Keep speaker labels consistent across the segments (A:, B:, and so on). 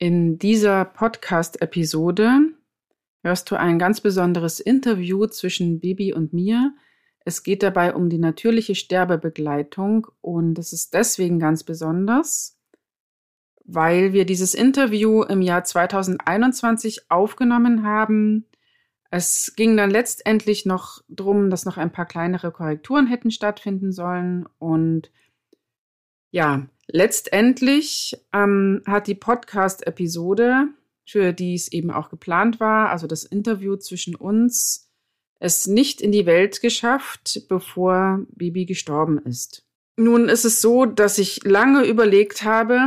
A: In dieser Podcast-Episode hörst du ein ganz besonderes Interview zwischen Bibi und mir. Es geht dabei um die natürliche Sterbebegleitung und es ist deswegen ganz besonders, weil wir dieses Interview im Jahr 2021 aufgenommen haben. Es ging dann letztendlich noch darum, dass noch ein paar kleinere Korrekturen hätten stattfinden sollen und ja, letztendlich ähm, hat die Podcast-Episode, für die es eben auch geplant war, also das Interview zwischen uns, es nicht in die Welt geschafft, bevor Bibi gestorben ist. Nun ist es so, dass ich lange überlegt habe,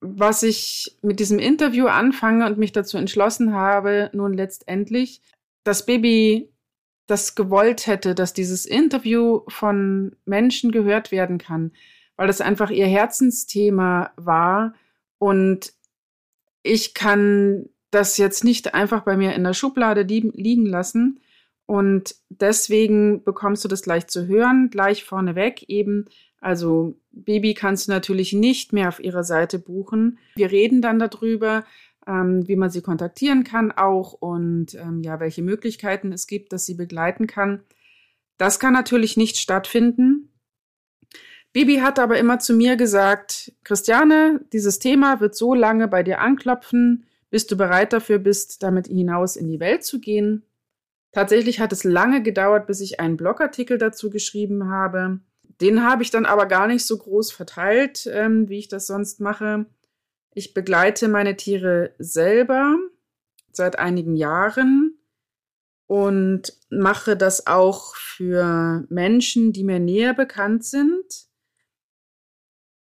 A: was ich mit diesem Interview anfange und mich dazu entschlossen habe, nun letztendlich, dass Bibi das gewollt hätte, dass dieses Interview von Menschen gehört werden kann, weil das einfach ihr Herzensthema war. Und ich kann das jetzt nicht einfach bei mir in der Schublade liegen lassen. Und deswegen bekommst du das gleich zu hören, gleich vorneweg eben. Also Baby kannst du natürlich nicht mehr auf ihrer Seite buchen. Wir reden dann darüber, ähm, wie man sie kontaktieren kann auch und ähm, ja, welche Möglichkeiten es gibt, dass sie begleiten kann. Das kann natürlich nicht stattfinden, Bibi hat aber immer zu mir gesagt, Christiane, dieses Thema wird so lange bei dir anklopfen, bis du bereit dafür bist, damit hinaus in die Welt zu gehen. Tatsächlich hat es lange gedauert, bis ich einen Blogartikel dazu geschrieben habe. Den habe ich dann aber gar nicht so groß verteilt, ähm, wie ich das sonst mache. Ich begleite meine Tiere selber seit einigen Jahren und mache das auch für Menschen, die mir näher bekannt sind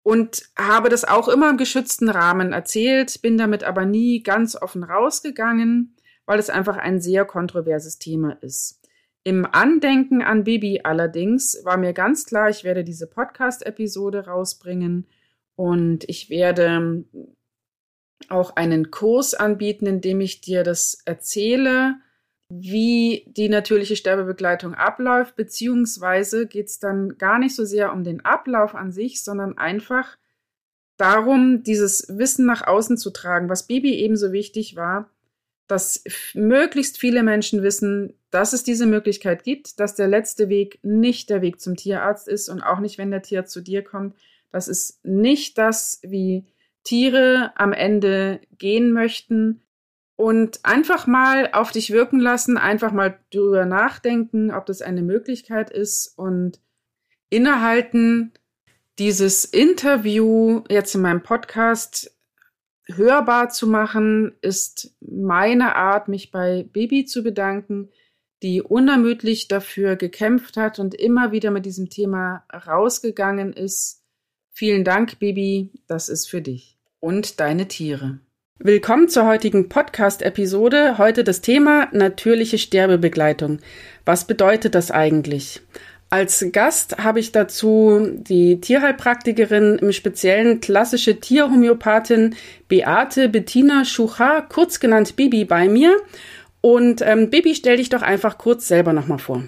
A: und habe das auch immer im geschützten Rahmen erzählt, bin damit aber nie ganz offen rausgegangen, weil es einfach ein sehr kontroverses Thema ist. Im Andenken an Bibi allerdings war mir ganz klar, ich werde diese Podcast-Episode rausbringen und ich werde auch einen Kurs anbieten, in dem ich dir das erzähle, wie die natürliche Sterbebegleitung abläuft, beziehungsweise geht es dann gar nicht so sehr um den Ablauf an sich, sondern einfach darum, dieses Wissen nach außen zu tragen, was Bibi ebenso wichtig war, dass möglichst viele Menschen wissen, dass es diese Möglichkeit gibt, dass der letzte Weg nicht der Weg zum Tierarzt ist und auch nicht, wenn der Tier zu dir kommt. Das ist nicht das, wie Tiere am Ende gehen möchten, und einfach mal auf dich wirken lassen, einfach mal drüber nachdenken, ob das eine Möglichkeit ist und innehalten, dieses Interview jetzt in meinem Podcast hörbar zu machen, ist meine Art, mich bei Bibi zu bedanken, die unermüdlich dafür gekämpft hat und immer wieder mit diesem Thema rausgegangen ist. Vielen Dank, Bibi, das ist für dich und deine Tiere. Willkommen zur heutigen Podcast-Episode. Heute das Thema natürliche Sterbebegleitung. Was bedeutet das eigentlich? Als Gast habe ich dazu die Tierheilpraktikerin, im speziellen klassische Tierhomöopathin Beate Bettina Schuchar, kurz genannt Bibi, bei mir. Und ähm, Bibi, stell dich doch einfach kurz selber nochmal vor.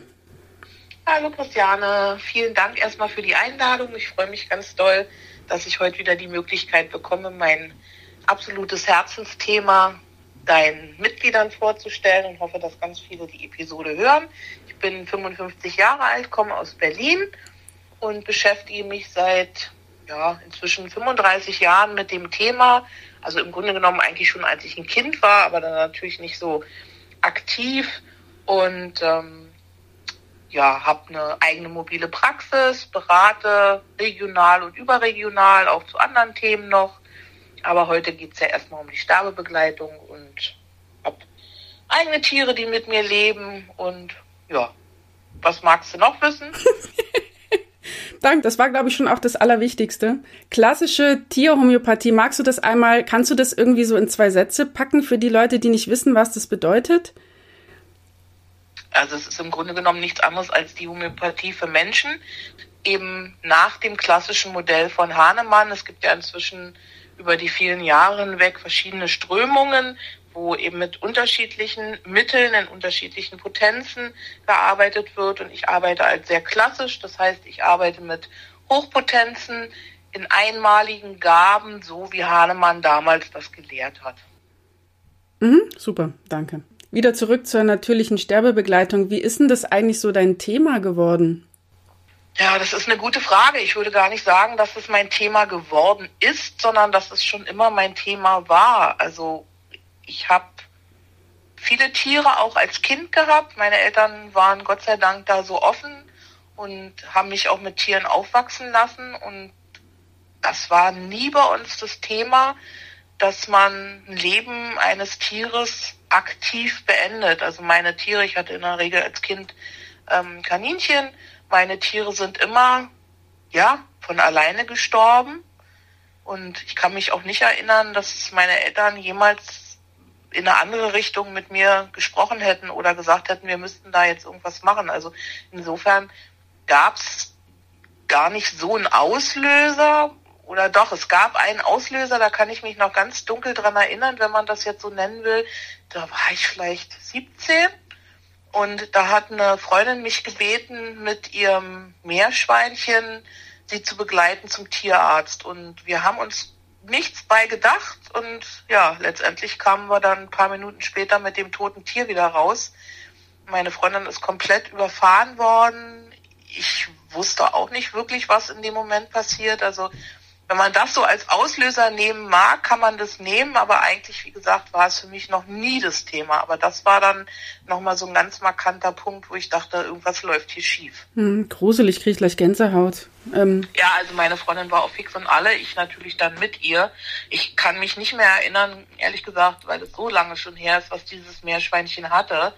B: Hallo Christiane, vielen Dank erstmal für die Einladung. Ich freue mich ganz doll, dass ich heute wieder die Möglichkeit bekomme, meinen absolutes Herzensthema deinen Mitgliedern vorzustellen und hoffe, dass ganz viele die Episode hören. Ich bin 55 Jahre alt, komme aus Berlin und beschäftige mich seit ja, inzwischen 35 Jahren mit dem Thema. Also im Grunde genommen eigentlich schon, als ich ein Kind war, aber dann natürlich nicht so aktiv und ähm, ja, habe eine eigene mobile Praxis, berate regional und überregional, auch zu anderen Themen noch aber heute geht es ja erstmal um die Sterbebegleitung und habe eigene Tiere, die mit mir leben. Und ja, was magst du noch wissen?
A: Dank, das war, glaube ich, schon auch das Allerwichtigste. Klassische Tierhomöopathie, magst du das einmal, kannst du das irgendwie so in zwei Sätze packen für die Leute, die nicht wissen, was das bedeutet?
B: Also es ist im Grunde genommen nichts anderes als die Homöopathie für Menschen, eben nach dem klassischen Modell von Hahnemann. Es gibt ja inzwischen über die vielen Jahre hinweg verschiedene Strömungen, wo eben mit unterschiedlichen Mitteln in unterschiedlichen Potenzen gearbeitet wird. Und ich arbeite als sehr klassisch. Das heißt, ich arbeite mit Hochpotenzen in einmaligen Gaben, so wie Hahnemann damals das gelehrt hat.
A: Mhm, super, danke. Wieder zurück zur natürlichen Sterbebegleitung. Wie ist denn das eigentlich so dein Thema geworden?
B: Ja, das ist eine gute Frage. Ich würde gar nicht sagen, dass es mein Thema geworden ist, sondern dass es schon immer mein Thema war. Also ich habe viele Tiere auch als Kind gehabt. Meine Eltern waren Gott sei Dank da so offen und haben mich auch mit Tieren aufwachsen lassen. Und das war nie bei uns das Thema, dass man ein Leben eines Tieres aktiv beendet. Also meine Tiere, ich hatte in der Regel als Kind ähm, Kaninchen, meine Tiere sind immer, ja, von alleine gestorben. Und ich kann mich auch nicht erinnern, dass meine Eltern jemals in eine andere Richtung mit mir gesprochen hätten oder gesagt hätten, wir müssten da jetzt irgendwas machen. Also insofern gab es gar nicht so einen Auslöser, oder doch, es gab einen Auslöser, da kann ich mich noch ganz dunkel dran erinnern, wenn man das jetzt so nennen will. Da war ich vielleicht 17 und da hat eine Freundin mich gebeten, mit ihrem Meerschweinchen sie zu begleiten zum Tierarzt. Und wir haben uns nichts bei gedacht und ja, letztendlich kamen wir dann ein paar Minuten später mit dem toten Tier wieder raus. Meine Freundin ist komplett überfahren worden. Ich wusste auch nicht wirklich, was in dem Moment passiert. Also wenn man das so als Auslöser nehmen mag, kann man das nehmen, aber eigentlich, wie gesagt, war es für mich noch nie das Thema. Aber das war dann nochmal so ein ganz markanter Punkt, wo ich dachte, irgendwas läuft hier schief.
A: Hm, gruselig, kriege ich gleich Gänsehaut.
B: Ähm. Ja, also meine Freundin war auch fix und alle, ich natürlich dann mit ihr. Ich kann mich nicht mehr erinnern, ehrlich gesagt, weil es so lange schon her ist, was dieses Meerschweinchen hatte.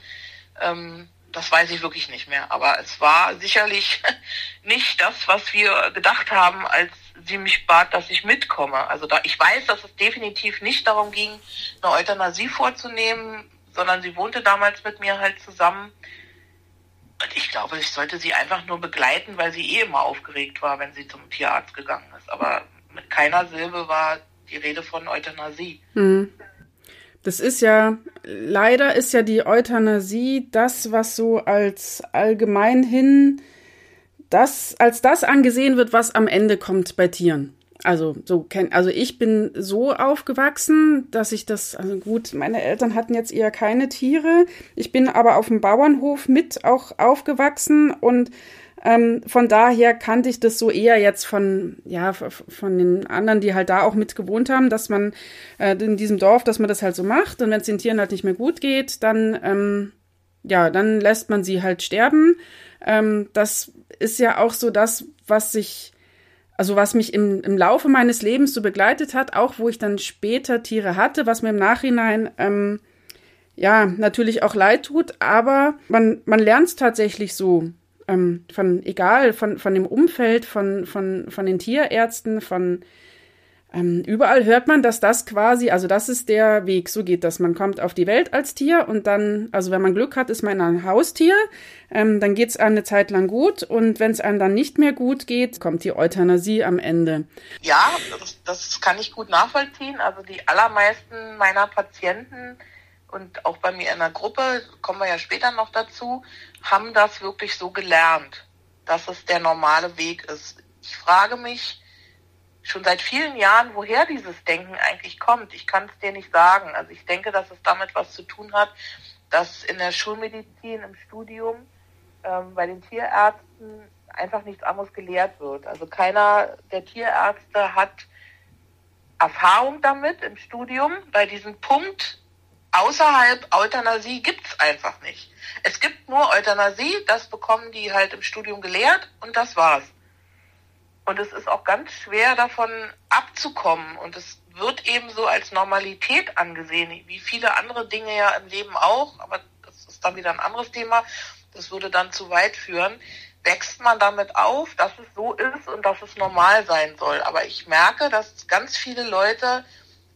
B: Ähm, das weiß ich wirklich nicht mehr. Aber es war sicherlich nicht das, was wir gedacht haben, als sie mich bat, dass ich mitkomme. Also da, ich weiß, dass es definitiv nicht darum ging, eine Euthanasie vorzunehmen, sondern sie wohnte damals mit mir halt zusammen. Und ich glaube, ich sollte sie einfach nur begleiten, weil sie eh immer aufgeregt war, wenn sie zum Tierarzt gegangen ist. Aber mit keiner Silbe war die Rede von Euthanasie.
A: Hm. Das ist ja, leider ist ja die Euthanasie das, was so als allgemeinhin das, als das angesehen wird, was am Ende kommt bei Tieren. Also so also ich bin so aufgewachsen, dass ich das, also gut, meine Eltern hatten jetzt eher keine Tiere. Ich bin aber auf dem Bauernhof mit auch aufgewachsen und ähm, von daher kannte ich das so eher jetzt von, ja, von den anderen, die halt da auch mit gewohnt haben, dass man äh, in diesem Dorf, dass man das halt so macht und wenn es den Tieren halt nicht mehr gut geht, dann, ähm, ja, dann lässt man sie halt sterben. Ähm, das ist ja auch so das, was sich, also was mich im, im Laufe meines Lebens so begleitet hat, auch wo ich dann später Tiere hatte, was mir im Nachhinein ähm, ja natürlich auch leid tut, aber man, man lernt es tatsächlich so. Ähm, von egal, von, von dem Umfeld, von, von, von den Tierärzten, von ähm, überall hört man, dass das quasi, also das ist der Weg, so geht das. Man kommt auf die Welt als Tier und dann, also wenn man Glück hat, ist man ein Haustier, ähm, dann geht es eine Zeit lang gut und wenn es einem dann nicht mehr gut geht, kommt die Euthanasie am Ende.
B: Ja, das, das kann ich gut nachvollziehen. Also die allermeisten meiner Patienten und auch bei mir in der Gruppe, kommen wir ja später noch dazu, haben das wirklich so gelernt, dass es der normale Weg ist. Ich frage mich, schon seit vielen Jahren, woher dieses Denken eigentlich kommt. Ich kann es dir nicht sagen. Also ich denke, dass es damit was zu tun hat, dass in der Schulmedizin im Studium ähm, bei den Tierärzten einfach nichts anderes gelehrt wird. Also keiner der Tierärzte hat Erfahrung damit im Studium. Bei diesem Punkt außerhalb Euthanasie gibt es einfach nicht. Es gibt nur Euthanasie, das bekommen die halt im Studium gelehrt und das war's. Und es ist auch ganz schwer davon abzukommen. Und es wird eben so als Normalität angesehen, wie viele andere Dinge ja im Leben auch. Aber das ist dann wieder ein anderes Thema. Das würde dann zu weit führen. Wächst man damit auf, dass es so ist und dass es normal sein soll. Aber ich merke, dass ganz viele Leute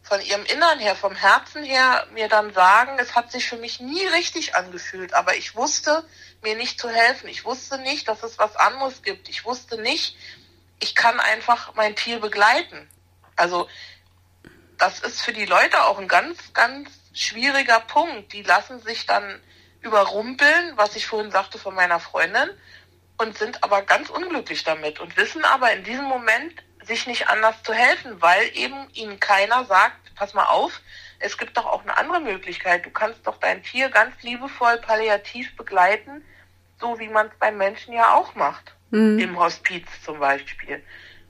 B: von ihrem Innern her, vom Herzen her mir dann sagen, es hat sich für mich nie richtig angefühlt, aber ich wusste mir nicht zu helfen. Ich wusste nicht, dass es was anderes gibt. Ich wusste nicht, ich kann einfach mein Tier begleiten. Also das ist für die Leute auch ein ganz, ganz schwieriger Punkt. Die lassen sich dann überrumpeln, was ich vorhin sagte von meiner Freundin, und sind aber ganz unglücklich damit und wissen aber in diesem Moment, sich nicht anders zu helfen, weil eben ihnen keiner sagt, pass mal auf, es gibt doch auch eine andere Möglichkeit. Du kannst doch dein Tier ganz liebevoll palliativ begleiten, so wie man es beim Menschen ja auch macht. Mhm. Im Hospiz zum Beispiel.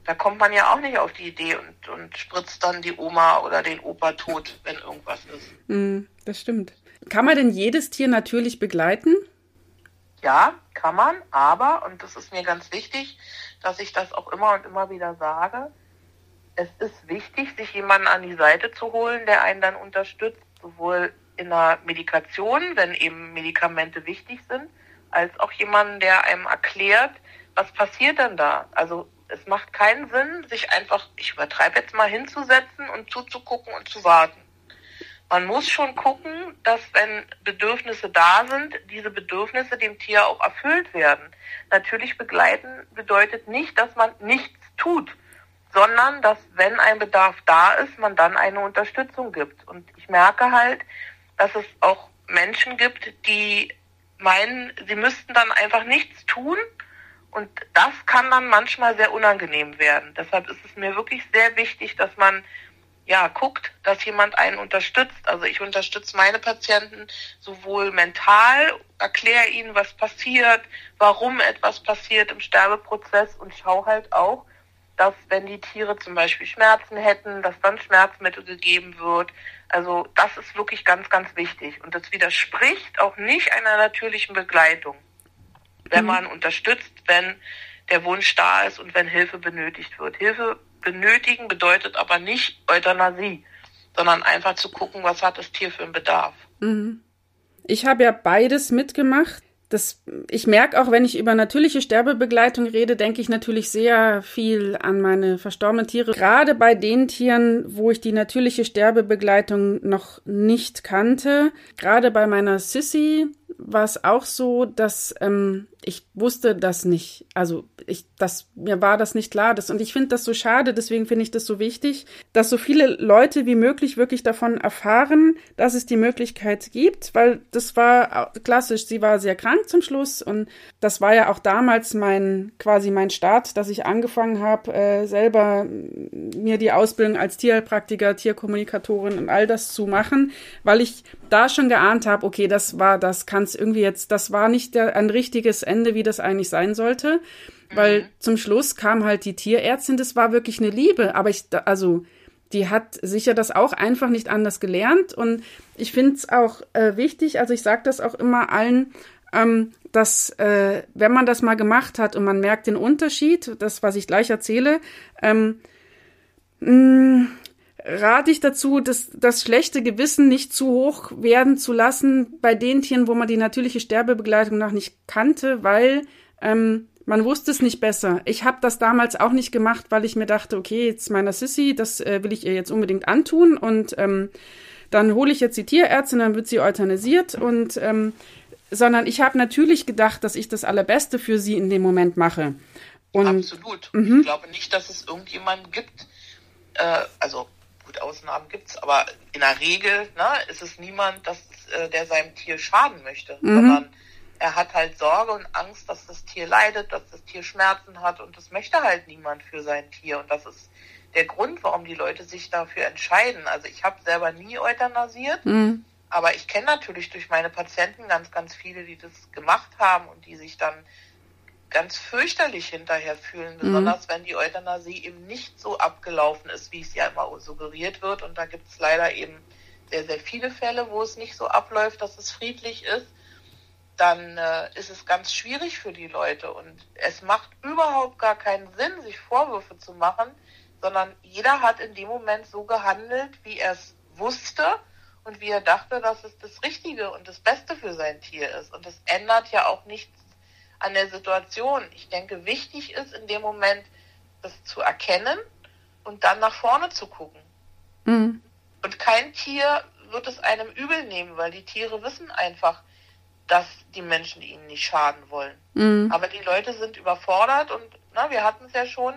B: Da kommt man ja auch nicht auf die Idee und, und spritzt dann die Oma oder den Opa tot, wenn irgendwas ist.
A: Mhm, das stimmt. Kann man denn jedes Tier natürlich begleiten?
B: Ja, kann man, aber, und das ist mir ganz wichtig, dass ich das auch immer und immer wieder sage, es ist wichtig, sich jemanden an die Seite zu holen, der einen dann unterstützt, sowohl in der Medikation, wenn eben Medikamente wichtig sind, als auch jemanden, der einem erklärt, was passiert denn da? Also es macht keinen Sinn, sich einfach, ich übertreibe jetzt mal, hinzusetzen und zuzugucken und zu warten. Man muss schon gucken, dass wenn Bedürfnisse da sind, diese Bedürfnisse dem Tier auch erfüllt werden. Natürlich begleiten bedeutet nicht, dass man nichts tut sondern dass, wenn ein Bedarf da ist, man dann eine Unterstützung gibt. Und ich merke halt, dass es auch Menschen gibt, die meinen, sie müssten dann einfach nichts tun. Und das kann dann manchmal sehr unangenehm werden. Deshalb ist es mir wirklich sehr wichtig, dass man ja guckt, dass jemand einen unterstützt. Also ich unterstütze meine Patienten sowohl mental, erkläre ihnen, was passiert, warum etwas passiert im Sterbeprozess und schaue halt auch, dass wenn die Tiere zum Beispiel Schmerzen hätten, dass dann Schmerzmittel gegeben wird. Also das ist wirklich ganz, ganz wichtig. Und das widerspricht auch nicht einer natürlichen Begleitung, wenn mhm. man unterstützt, wenn der Wunsch da ist und wenn Hilfe benötigt wird. Hilfe benötigen bedeutet aber nicht Euthanasie, sondern einfach zu gucken, was hat das Tier für einen Bedarf.
A: Mhm. Ich habe ja beides mitgemacht das, ich merke auch, wenn ich über natürliche Sterbebegleitung rede, denke ich natürlich sehr viel an meine verstorbenen Tiere. Gerade bei den Tieren, wo ich die natürliche Sterbebegleitung noch nicht kannte. Gerade bei meiner Sissy war es auch so, dass ähm, ich wusste das nicht. Also ich, das, mir war das nicht klar. Das, und ich finde das so schade, deswegen finde ich das so wichtig, dass so viele Leute wie möglich wirklich davon erfahren, dass es die Möglichkeit gibt, weil das war klassisch. Sie war sehr krank zum Schluss und das war ja auch damals mein, quasi mein Start, dass ich angefangen habe, äh, selber mir die Ausbildung als Tierpraktiker, Tierkommunikatorin und all das zu machen, weil ich da schon geahnt habe, okay, das war, das kann es irgendwie jetzt, das war nicht der, ein richtiges Ende, wie das eigentlich sein sollte. Weil mhm. zum Schluss kam halt die Tierärztin, das war wirklich eine Liebe. Aber ich, also, die hat sicher das auch einfach nicht anders gelernt. Und ich finde es auch äh, wichtig, also ich sage das auch immer allen, ähm, dass äh, wenn man das mal gemacht hat und man merkt den Unterschied, das, was ich gleich erzähle, ähm, mh, mm, rate ich dazu, das, das schlechte Gewissen nicht zu hoch werden zu lassen bei den Tieren, wo man die natürliche Sterbebegleitung noch nicht kannte, weil ähm, man wusste es nicht besser. Ich habe das damals auch nicht gemacht, weil ich mir dachte, okay, jetzt meiner Sissy, das äh, will ich ihr jetzt unbedingt antun und ähm, dann hole ich jetzt die Tierärztin, dann wird sie euthanasiert und ähm, sondern ich habe natürlich gedacht, dass ich das Allerbeste für sie in dem Moment mache.
B: Und, Absolut. Mhm. Ich glaube nicht, dass es irgendjemanden gibt, äh, also gut, Ausnahmen gibt es, aber in der Regel ne, ist es niemand, dass, äh, der seinem Tier schaden möchte, mhm. sondern er hat halt Sorge und Angst, dass das Tier leidet, dass das Tier Schmerzen hat und das möchte halt niemand für sein Tier. Und das ist der Grund, warum die Leute sich dafür entscheiden. Also ich habe selber nie euthanasiert, mhm. aber ich kenne natürlich durch meine Patienten ganz, ganz viele, die das gemacht haben und die sich dann ganz fürchterlich hinterher fühlen, mhm. besonders mhm. wenn die Euthanasie eben nicht so abgelaufen ist, wie es ja immer suggeriert wird. Und da gibt es leider eben sehr, sehr viele Fälle, wo es nicht so abläuft, dass es friedlich ist. Dann äh, ist es ganz schwierig für die Leute und es macht überhaupt gar keinen Sinn, sich Vorwürfe zu machen, sondern jeder hat in dem Moment so gehandelt, wie er es wusste und wie er dachte, dass es das Richtige und das Beste für sein Tier ist. Und es ändert ja auch nichts an der Situation. Ich denke, wichtig ist in dem Moment, das zu erkennen und dann nach vorne zu gucken. Mhm. Und kein Tier wird es einem übel nehmen, weil die Tiere wissen einfach, dass die Menschen ihnen nicht schaden wollen. Mhm. Aber die Leute sind überfordert und na, wir hatten es ja schon,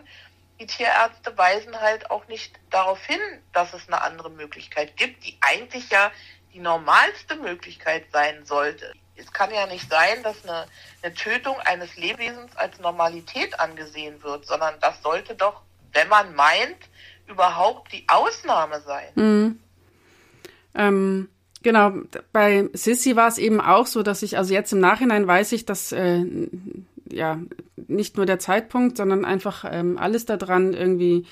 B: die Tierärzte weisen halt auch nicht darauf hin, dass es eine andere Möglichkeit gibt, die eigentlich ja die normalste Möglichkeit sein sollte es kann ja nicht sein, dass eine, eine Tötung eines Lebewesens als Normalität angesehen wird, sondern das sollte doch wenn man meint, überhaupt die Ausnahme sein.
A: Mhm. Ähm, genau, bei Sissy war es eben auch so, dass ich, also jetzt im Nachhinein weiß ich, dass äh, ja nicht nur der Zeitpunkt, sondern einfach ähm, alles daran irgendwie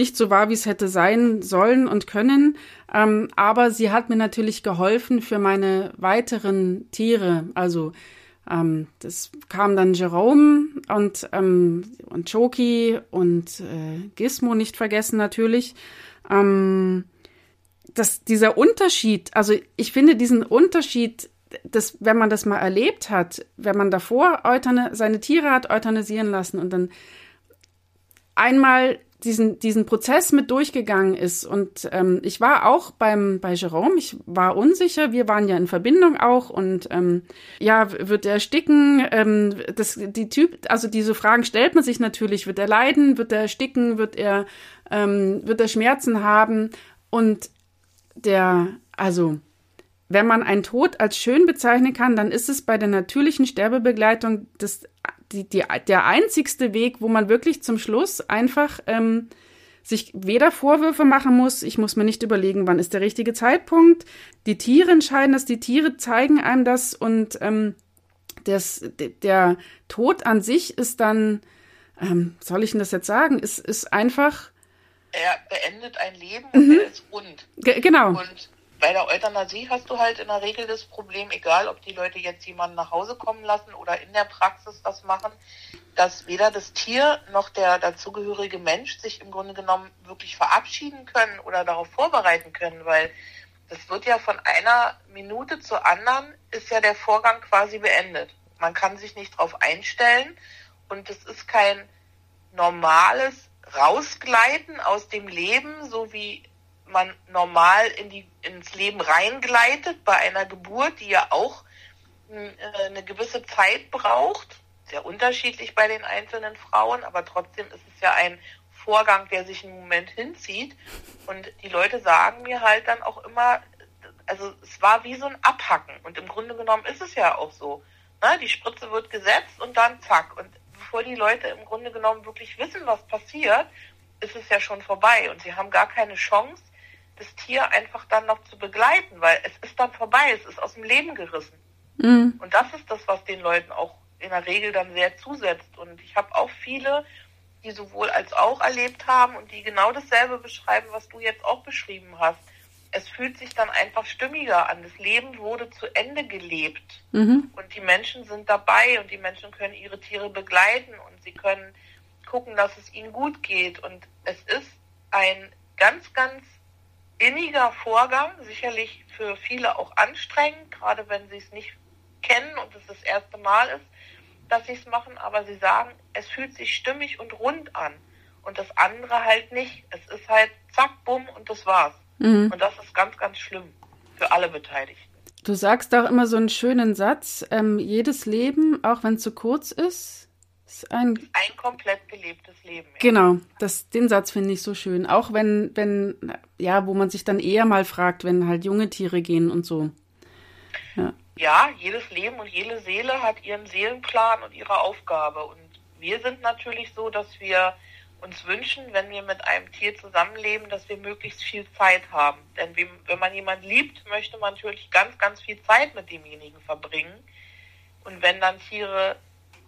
A: nicht so war, wie es hätte sein sollen und können. Ähm, aber sie hat mir natürlich geholfen für meine weiteren Tiere. Also ähm, das kam dann Jerome und, ähm, und Choki und äh, Gizmo nicht vergessen natürlich. Ähm, dass dieser Unterschied, also ich finde diesen Unterschied, dass, wenn man das mal erlebt hat, wenn man davor seine Tiere hat euthanasieren lassen und dann einmal diesen, diesen Prozess mit durchgegangen ist. Und ähm, ich war auch beim, bei Jerome, ich war unsicher, wir waren ja in Verbindung auch und ähm, ja, wird er sticken? Ähm, das, die Typ, also diese Fragen stellt man sich natürlich, wird er leiden, wird er sticken, wird er, ähm, wird er Schmerzen haben? Und der, also wenn man einen Tod als schön bezeichnen kann, dann ist es bei der natürlichen Sterbebegleitung das die, die, der einzigste Weg, wo man wirklich zum Schluss einfach ähm, sich weder Vorwürfe machen muss, ich muss mir nicht überlegen, wann ist der richtige Zeitpunkt. Die Tiere entscheiden das, die Tiere zeigen einem das und ähm, das, der Tod an sich ist dann, ähm, soll ich denn das jetzt sagen, ist, ist einfach.
B: Er beendet ein Leben und mhm. er ist rund.
A: G genau.
B: Und bei der Euthanasie hast du halt in der Regel das Problem, egal ob die Leute jetzt jemanden nach Hause kommen lassen oder in der Praxis das machen, dass weder das Tier noch der dazugehörige Mensch sich im Grunde genommen wirklich verabschieden können oder darauf vorbereiten können, weil das wird ja von einer Minute zur anderen ist ja der Vorgang quasi beendet. Man kann sich nicht darauf einstellen und es ist kein normales Rausgleiten aus dem Leben, so wie man normal in die, ins Leben reingleitet bei einer Geburt, die ja auch äh, eine gewisse Zeit braucht. Sehr unterschiedlich bei den einzelnen Frauen, aber trotzdem ist es ja ein Vorgang, der sich einen Moment hinzieht. Und die Leute sagen mir halt dann auch immer, also es war wie so ein Abhacken. Und im Grunde genommen ist es ja auch so. Ne? Die Spritze wird gesetzt und dann zack. Und bevor die Leute im Grunde genommen wirklich wissen, was passiert, ist es ja schon vorbei. Und sie haben gar keine Chance, das Tier einfach dann noch zu begleiten, weil es ist dann vorbei, es ist aus dem Leben gerissen. Mhm. Und das ist das, was den Leuten auch in der Regel dann sehr zusetzt. Und ich habe auch viele, die sowohl als auch erlebt haben und die genau dasselbe beschreiben, was du jetzt auch beschrieben hast. Es fühlt sich dann einfach stimmiger an. Das Leben wurde zu Ende gelebt. Mhm. Und die Menschen sind dabei und die Menschen können ihre Tiere begleiten und sie können gucken, dass es ihnen gut geht. Und es ist ein ganz, ganz inniger Vorgang, sicherlich für viele auch anstrengend, gerade wenn sie es nicht kennen und es das erste Mal ist, dass sie es machen, aber sie sagen, es fühlt sich stimmig und rund an und das andere halt nicht. Es ist halt zack, bumm und das war's. Mhm. Und das ist ganz, ganz schlimm für alle Beteiligten.
A: Du sagst auch immer so einen schönen Satz, ähm, jedes Leben, auch wenn es zu kurz ist, ist
B: ein, ein komplett gelebtes Leben. Ja.
A: Genau, das, den Satz finde ich so schön. Auch wenn, wenn, ja, wo man sich dann eher mal fragt, wenn halt junge Tiere gehen und so.
B: Ja. ja, jedes Leben und jede Seele hat ihren Seelenplan und ihre Aufgabe. Und wir sind natürlich so, dass wir uns wünschen, wenn wir mit einem Tier zusammenleben, dass wir möglichst viel Zeit haben. Denn wenn man jemanden liebt, möchte man natürlich ganz, ganz viel Zeit mit demjenigen verbringen. Und wenn dann Tiere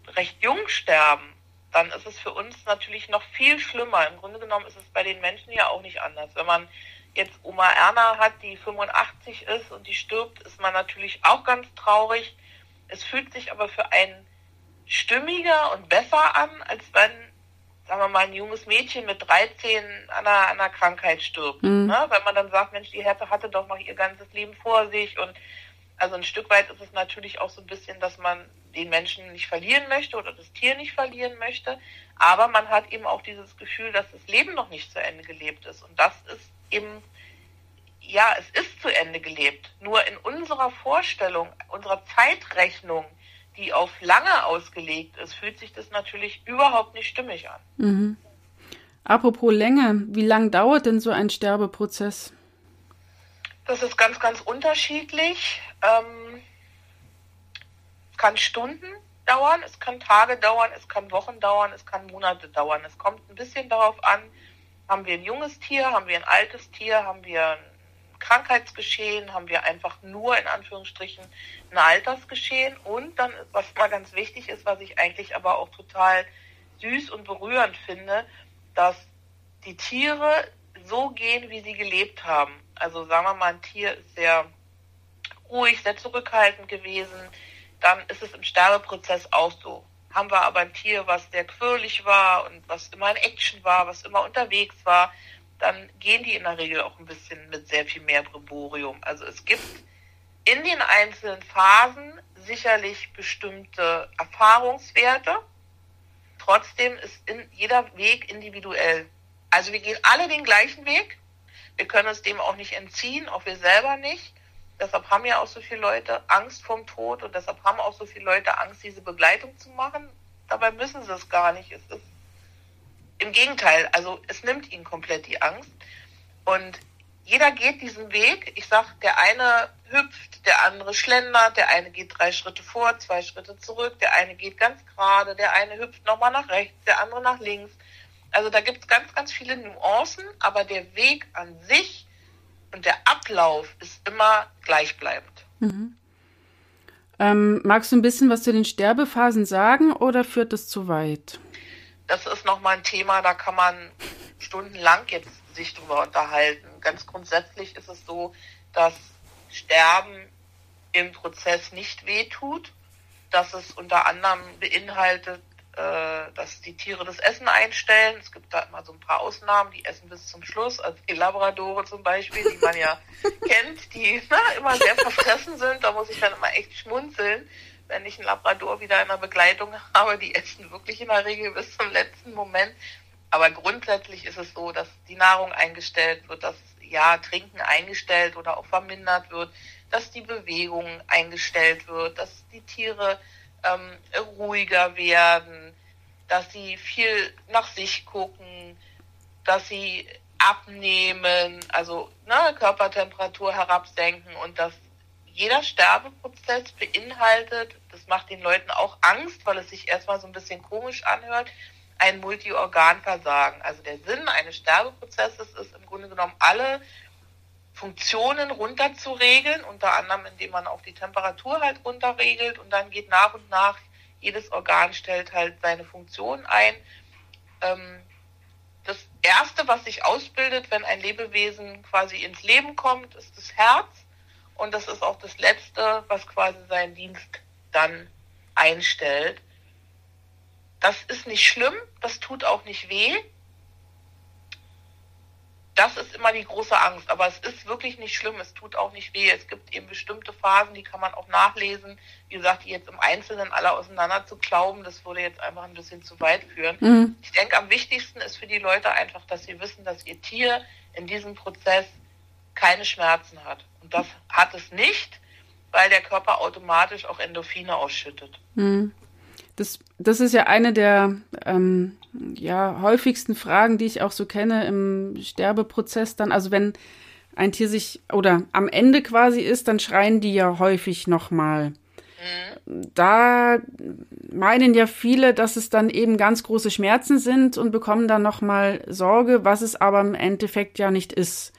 B: recht jung sterben, dann ist es für uns natürlich noch viel schlimmer. Im Grunde genommen ist es bei den Menschen ja auch nicht anders. Wenn man jetzt Oma Erna hat, die 85 ist und die stirbt, ist man natürlich auch ganz traurig. Es fühlt sich aber für einen stimmiger und besser an, als wenn, sagen wir mal, ein junges Mädchen mit 13 an einer, an einer Krankheit stirbt. Mhm. Ne? Wenn man dann sagt, Mensch, die Härte hatte doch noch ihr ganzes Leben vor sich und also ein Stück weit ist es natürlich auch so ein bisschen, dass man den Menschen nicht verlieren möchte oder das Tier nicht verlieren möchte. Aber man hat eben auch dieses Gefühl, dass das Leben noch nicht zu Ende gelebt ist. Und das ist eben, ja, es ist zu Ende gelebt. Nur in unserer Vorstellung, unserer Zeitrechnung, die auf lange ausgelegt ist, fühlt sich das natürlich überhaupt nicht stimmig an.
A: Mhm. Apropos Länge, wie lang dauert denn so ein Sterbeprozess?
B: Das ist ganz, ganz unterschiedlich. Ähm, kann Stunden dauern, es kann Tage dauern, es kann Wochen dauern, es kann Monate dauern. Es kommt ein bisschen darauf an, haben wir ein junges Tier, haben wir ein altes Tier, haben wir ein Krankheitsgeschehen, haben wir einfach nur in Anführungsstrichen ein Altersgeschehen und dann, was mal ganz wichtig ist, was ich eigentlich aber auch total süß und berührend finde, dass die Tiere so gehen, wie sie gelebt haben. Also sagen wir mal, ein Tier ist sehr ruhig, sehr zurückhaltend gewesen, dann ist es im Sterbeprozess auch so. Haben wir aber ein Tier, was sehr quirlig war und was immer in Action war, was immer unterwegs war, dann gehen die in der Regel auch ein bisschen mit sehr viel mehr Brimborium. Also es gibt in den einzelnen Phasen sicherlich bestimmte Erfahrungswerte. Trotzdem ist in jeder Weg individuell. Also wir gehen alle den gleichen Weg. Wir können uns dem auch nicht entziehen, auch wir selber nicht. Deshalb haben ja auch so viele Leute Angst vorm Tod und deshalb haben auch so viele Leute Angst, diese Begleitung zu machen. Dabei müssen sie es gar nicht. Es ist im Gegenteil, also es nimmt ihnen komplett die Angst. Und jeder geht diesen Weg. Ich sag, der eine hüpft, der andere schlendert, der eine geht drei Schritte vor, zwei Schritte zurück, der eine geht ganz gerade, der eine hüpft nochmal nach rechts, der andere nach links. Also da gibt es ganz, ganz viele Nuancen, aber der Weg an sich und der Ablauf ist immer gleichbleibend. Mhm.
A: Ähm, magst du ein bisschen was zu den Sterbephasen sagen oder führt das zu weit?
B: Das ist nochmal ein Thema, da kann man stundenlang jetzt sich drüber unterhalten. Ganz grundsätzlich ist es so, dass Sterben im Prozess nicht wehtut, dass es unter anderem beinhaltet, äh, dass die Tiere das Essen einstellen. Es gibt da immer so ein paar Ausnahmen, die essen bis zum Schluss, also die Labradore zum Beispiel, die man ja kennt, die na, immer sehr verfressen sind. Da muss ich dann immer echt schmunzeln, wenn ich einen Labrador wieder in der Begleitung habe. Die essen wirklich in der Regel bis zum letzten Moment. Aber grundsätzlich ist es so, dass die Nahrung eingestellt wird, dass ja Trinken eingestellt oder auch vermindert wird, dass die Bewegung eingestellt wird, dass die Tiere ähm, ruhiger werden, dass sie viel nach sich gucken, dass sie abnehmen, also ne, Körpertemperatur herabsenken und dass jeder Sterbeprozess beinhaltet, das macht den Leuten auch Angst, weil es sich erstmal so ein bisschen komisch anhört, ein Multiorganversagen. Also der Sinn eines Sterbeprozesses ist im Grunde genommen alle Funktionen runterzuregeln, unter anderem indem man auch die Temperatur halt runterregelt und dann geht nach und nach, jedes Organ stellt halt seine Funktion ein. Ähm, das Erste, was sich ausbildet, wenn ein Lebewesen quasi ins Leben kommt, ist das Herz und das ist auch das Letzte, was quasi seinen Dienst dann einstellt. Das ist nicht schlimm, das tut auch nicht weh, das ist immer die große Angst. Aber es ist wirklich nicht schlimm, es tut auch nicht weh. Es gibt eben bestimmte Phasen, die kann man auch nachlesen. Wie gesagt, die jetzt im Einzelnen alle auseinander zu glauben, das würde jetzt einfach ein bisschen zu weit führen. Mhm. Ich denke, am wichtigsten ist für die Leute einfach, dass sie wissen, dass ihr Tier in diesem Prozess keine Schmerzen hat. Und das hat es nicht, weil der Körper automatisch auch Endorphine ausschüttet.
A: Mhm. Das, das ist ja eine der ähm, ja, häufigsten Fragen, die ich auch so kenne im Sterbeprozess dann. Also wenn ein Tier sich oder am Ende quasi ist, dann schreien die ja häufig nochmal. Mhm. Da meinen ja viele, dass es dann eben ganz große Schmerzen sind und bekommen dann nochmal Sorge, was es aber im Endeffekt ja nicht ist.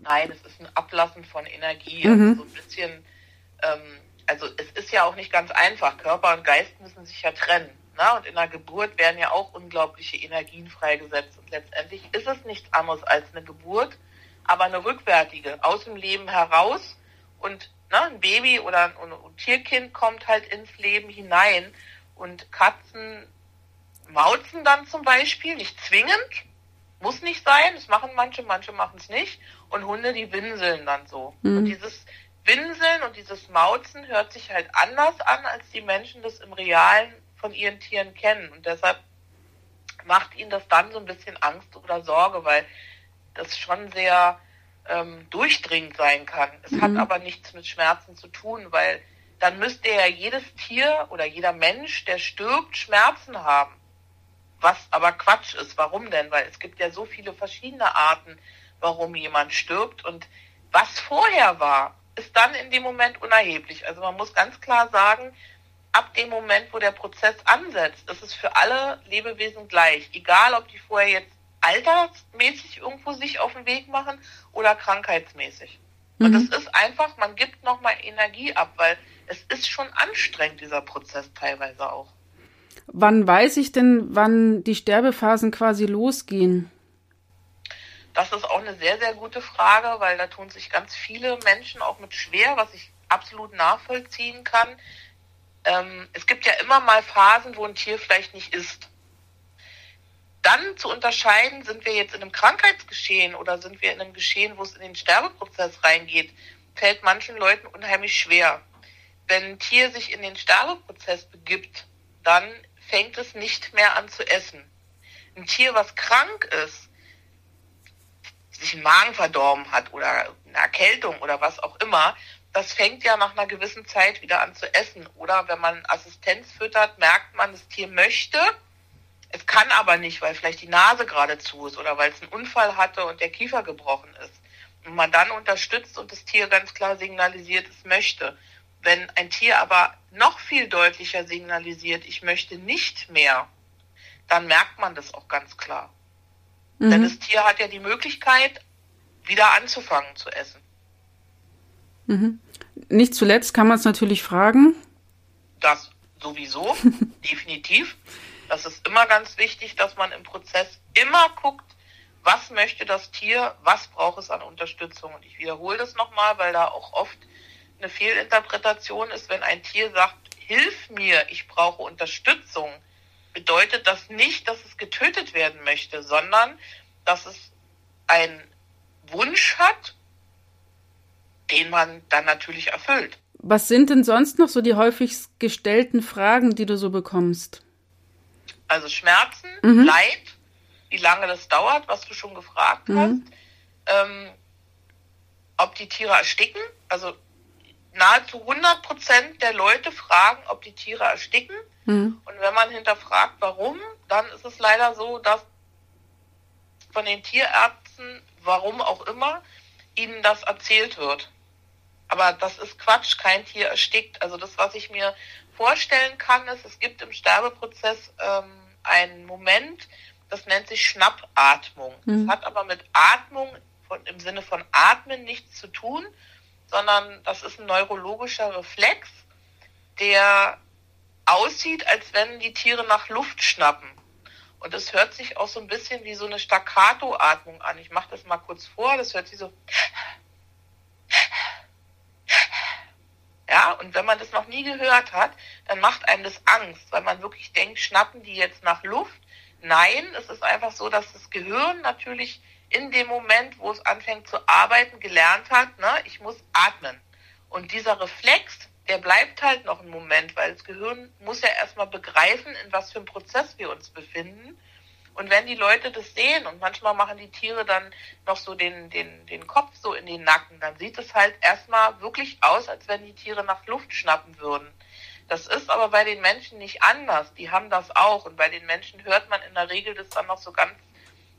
B: Nein, es ist ein Ablassen von Energie. Mhm. Also so ein bisschen ähm, also es ist ja auch nicht ganz einfach. Körper und Geist müssen sich ja trennen. Ne? Und in der Geburt werden ja auch unglaubliche Energien freigesetzt. Und letztendlich ist es nichts anderes als eine Geburt, aber eine rückwärtige, aus dem Leben heraus. Und ne, ein Baby oder ein, ein Tierkind kommt halt ins Leben hinein. Und Katzen mauzen dann zum Beispiel, nicht zwingend, muss nicht sein, das machen manche, manche machen es nicht. Und Hunde, die winseln dann so. Mhm. Und dieses Winseln und dieses Mauzen hört sich halt anders an, als die Menschen das im Realen von ihren Tieren kennen. Und deshalb macht ihnen das dann so ein bisschen Angst oder Sorge, weil das schon sehr ähm, durchdringend sein kann. Es mhm. hat aber nichts mit Schmerzen zu tun, weil dann müsste ja jedes Tier oder jeder Mensch, der stirbt, Schmerzen haben. Was aber Quatsch ist. Warum denn? Weil es gibt ja so viele verschiedene Arten, warum jemand stirbt. Und was vorher war, ist dann in dem Moment unerheblich. Also man muss ganz klar sagen, ab dem Moment, wo der Prozess ansetzt, ist es für alle Lebewesen gleich. Egal, ob die vorher jetzt altersmäßig irgendwo sich auf den Weg machen oder krankheitsmäßig. Mhm. Und das ist einfach, man gibt nochmal Energie ab, weil es ist schon anstrengend, dieser Prozess teilweise auch.
A: Wann weiß ich denn, wann die Sterbephasen quasi losgehen?
B: Das ist auch eine sehr, sehr gute Frage, weil da tun sich ganz viele Menschen auch mit schwer, was ich absolut nachvollziehen kann. Ähm, es gibt ja immer mal Phasen, wo ein Tier vielleicht nicht ist. Dann zu unterscheiden, sind wir jetzt in einem Krankheitsgeschehen oder sind wir in einem Geschehen, wo es in den Sterbeprozess reingeht, fällt manchen Leuten unheimlich schwer. Wenn ein Tier sich in den Sterbeprozess begibt, dann fängt es nicht mehr an zu essen. Ein Tier, was krank ist, sich einen Magen verdorben hat oder eine Erkältung oder was auch immer, das fängt ja nach einer gewissen Zeit wieder an zu essen. Oder wenn man Assistenz füttert, merkt man, das Tier möchte, es kann aber nicht, weil vielleicht die Nase gerade zu ist oder weil es einen Unfall hatte und der Kiefer gebrochen ist. Und man dann unterstützt und das Tier ganz klar signalisiert, es möchte. Wenn ein Tier aber noch viel deutlicher signalisiert, ich möchte nicht mehr, dann merkt man das auch ganz klar. Mhm. Denn das Tier hat ja die Möglichkeit, wieder anzufangen zu essen.
A: Mhm. Nicht zuletzt kann man es natürlich fragen.
B: Das sowieso, definitiv. Das ist immer ganz wichtig, dass man im Prozess immer guckt, was möchte das Tier, was braucht es an Unterstützung. Und ich wiederhole das nochmal, weil da auch oft eine Fehlinterpretation ist, wenn ein Tier sagt, hilf mir, ich brauche Unterstützung, bedeutet das nicht, dass es getötet werden möchte, sondern dass es einen Wunsch hat den man dann natürlich erfüllt.
A: Was sind denn sonst noch so die häufigst gestellten Fragen, die du so bekommst?
B: Also Schmerzen, mhm. Leid, wie lange das dauert, was du schon gefragt mhm. hast. Ähm, ob die Tiere ersticken. Also nahezu 100 Prozent der Leute fragen, ob die Tiere ersticken. Mhm. Und wenn man hinterfragt, warum, dann ist es leider so, dass von den Tierärzten, warum auch immer, ihnen das erzählt wird. Aber das ist Quatsch, kein Tier erstickt. Also das, was ich mir vorstellen kann, ist, es gibt im Sterbeprozess ähm, einen Moment, das nennt sich Schnappatmung. Mhm. Das hat aber mit Atmung von, im Sinne von Atmen nichts zu tun, sondern das ist ein neurologischer Reflex, der aussieht, als wenn die Tiere nach Luft schnappen. Und das hört sich auch so ein bisschen wie so eine Staccato-Atmung an. Ich mache das mal kurz vor. Das hört sich so ja, und wenn man das noch nie gehört hat, dann macht einem das Angst, weil man wirklich denkt, schnappen die jetzt nach Luft? Nein, es ist einfach so, dass das Gehirn natürlich in dem Moment, wo es anfängt zu arbeiten, gelernt hat, ne, ich muss atmen. Und dieser Reflex, der bleibt halt noch einen Moment, weil das Gehirn muss ja erstmal begreifen, in was für einem Prozess wir uns befinden. Und wenn die Leute das sehen und manchmal machen die Tiere dann noch so den, den, den Kopf so in den Nacken, dann sieht es halt erstmal wirklich aus, als wenn die Tiere nach Luft schnappen würden. Das ist aber bei den Menschen nicht anders. Die haben das auch. Und bei den Menschen hört man in der Regel das dann noch so ganz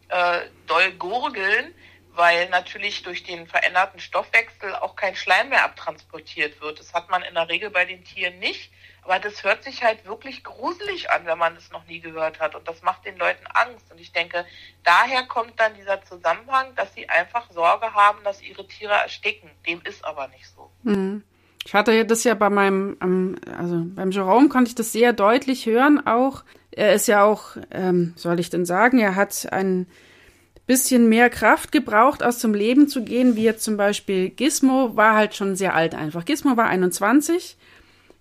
B: äh, doll gurgeln, weil natürlich durch den veränderten Stoffwechsel auch kein Schleim mehr abtransportiert wird. Das hat man in der Regel bei den Tieren nicht. Aber das hört sich halt wirklich gruselig an, wenn man es noch nie gehört hat. Und das macht den Leuten Angst. Und ich denke, daher kommt dann dieser Zusammenhang, dass sie einfach Sorge haben, dass ihre Tiere ersticken. Dem ist aber nicht so.
A: Mhm. Ich hatte das ja bei meinem, also beim Jerome konnte ich das sehr deutlich hören auch. Er ist ja auch, ähm, soll ich denn sagen, er hat ein bisschen mehr Kraft gebraucht, aus dem Leben zu gehen, wie jetzt zum Beispiel Gizmo war halt schon sehr alt einfach. Gizmo war 21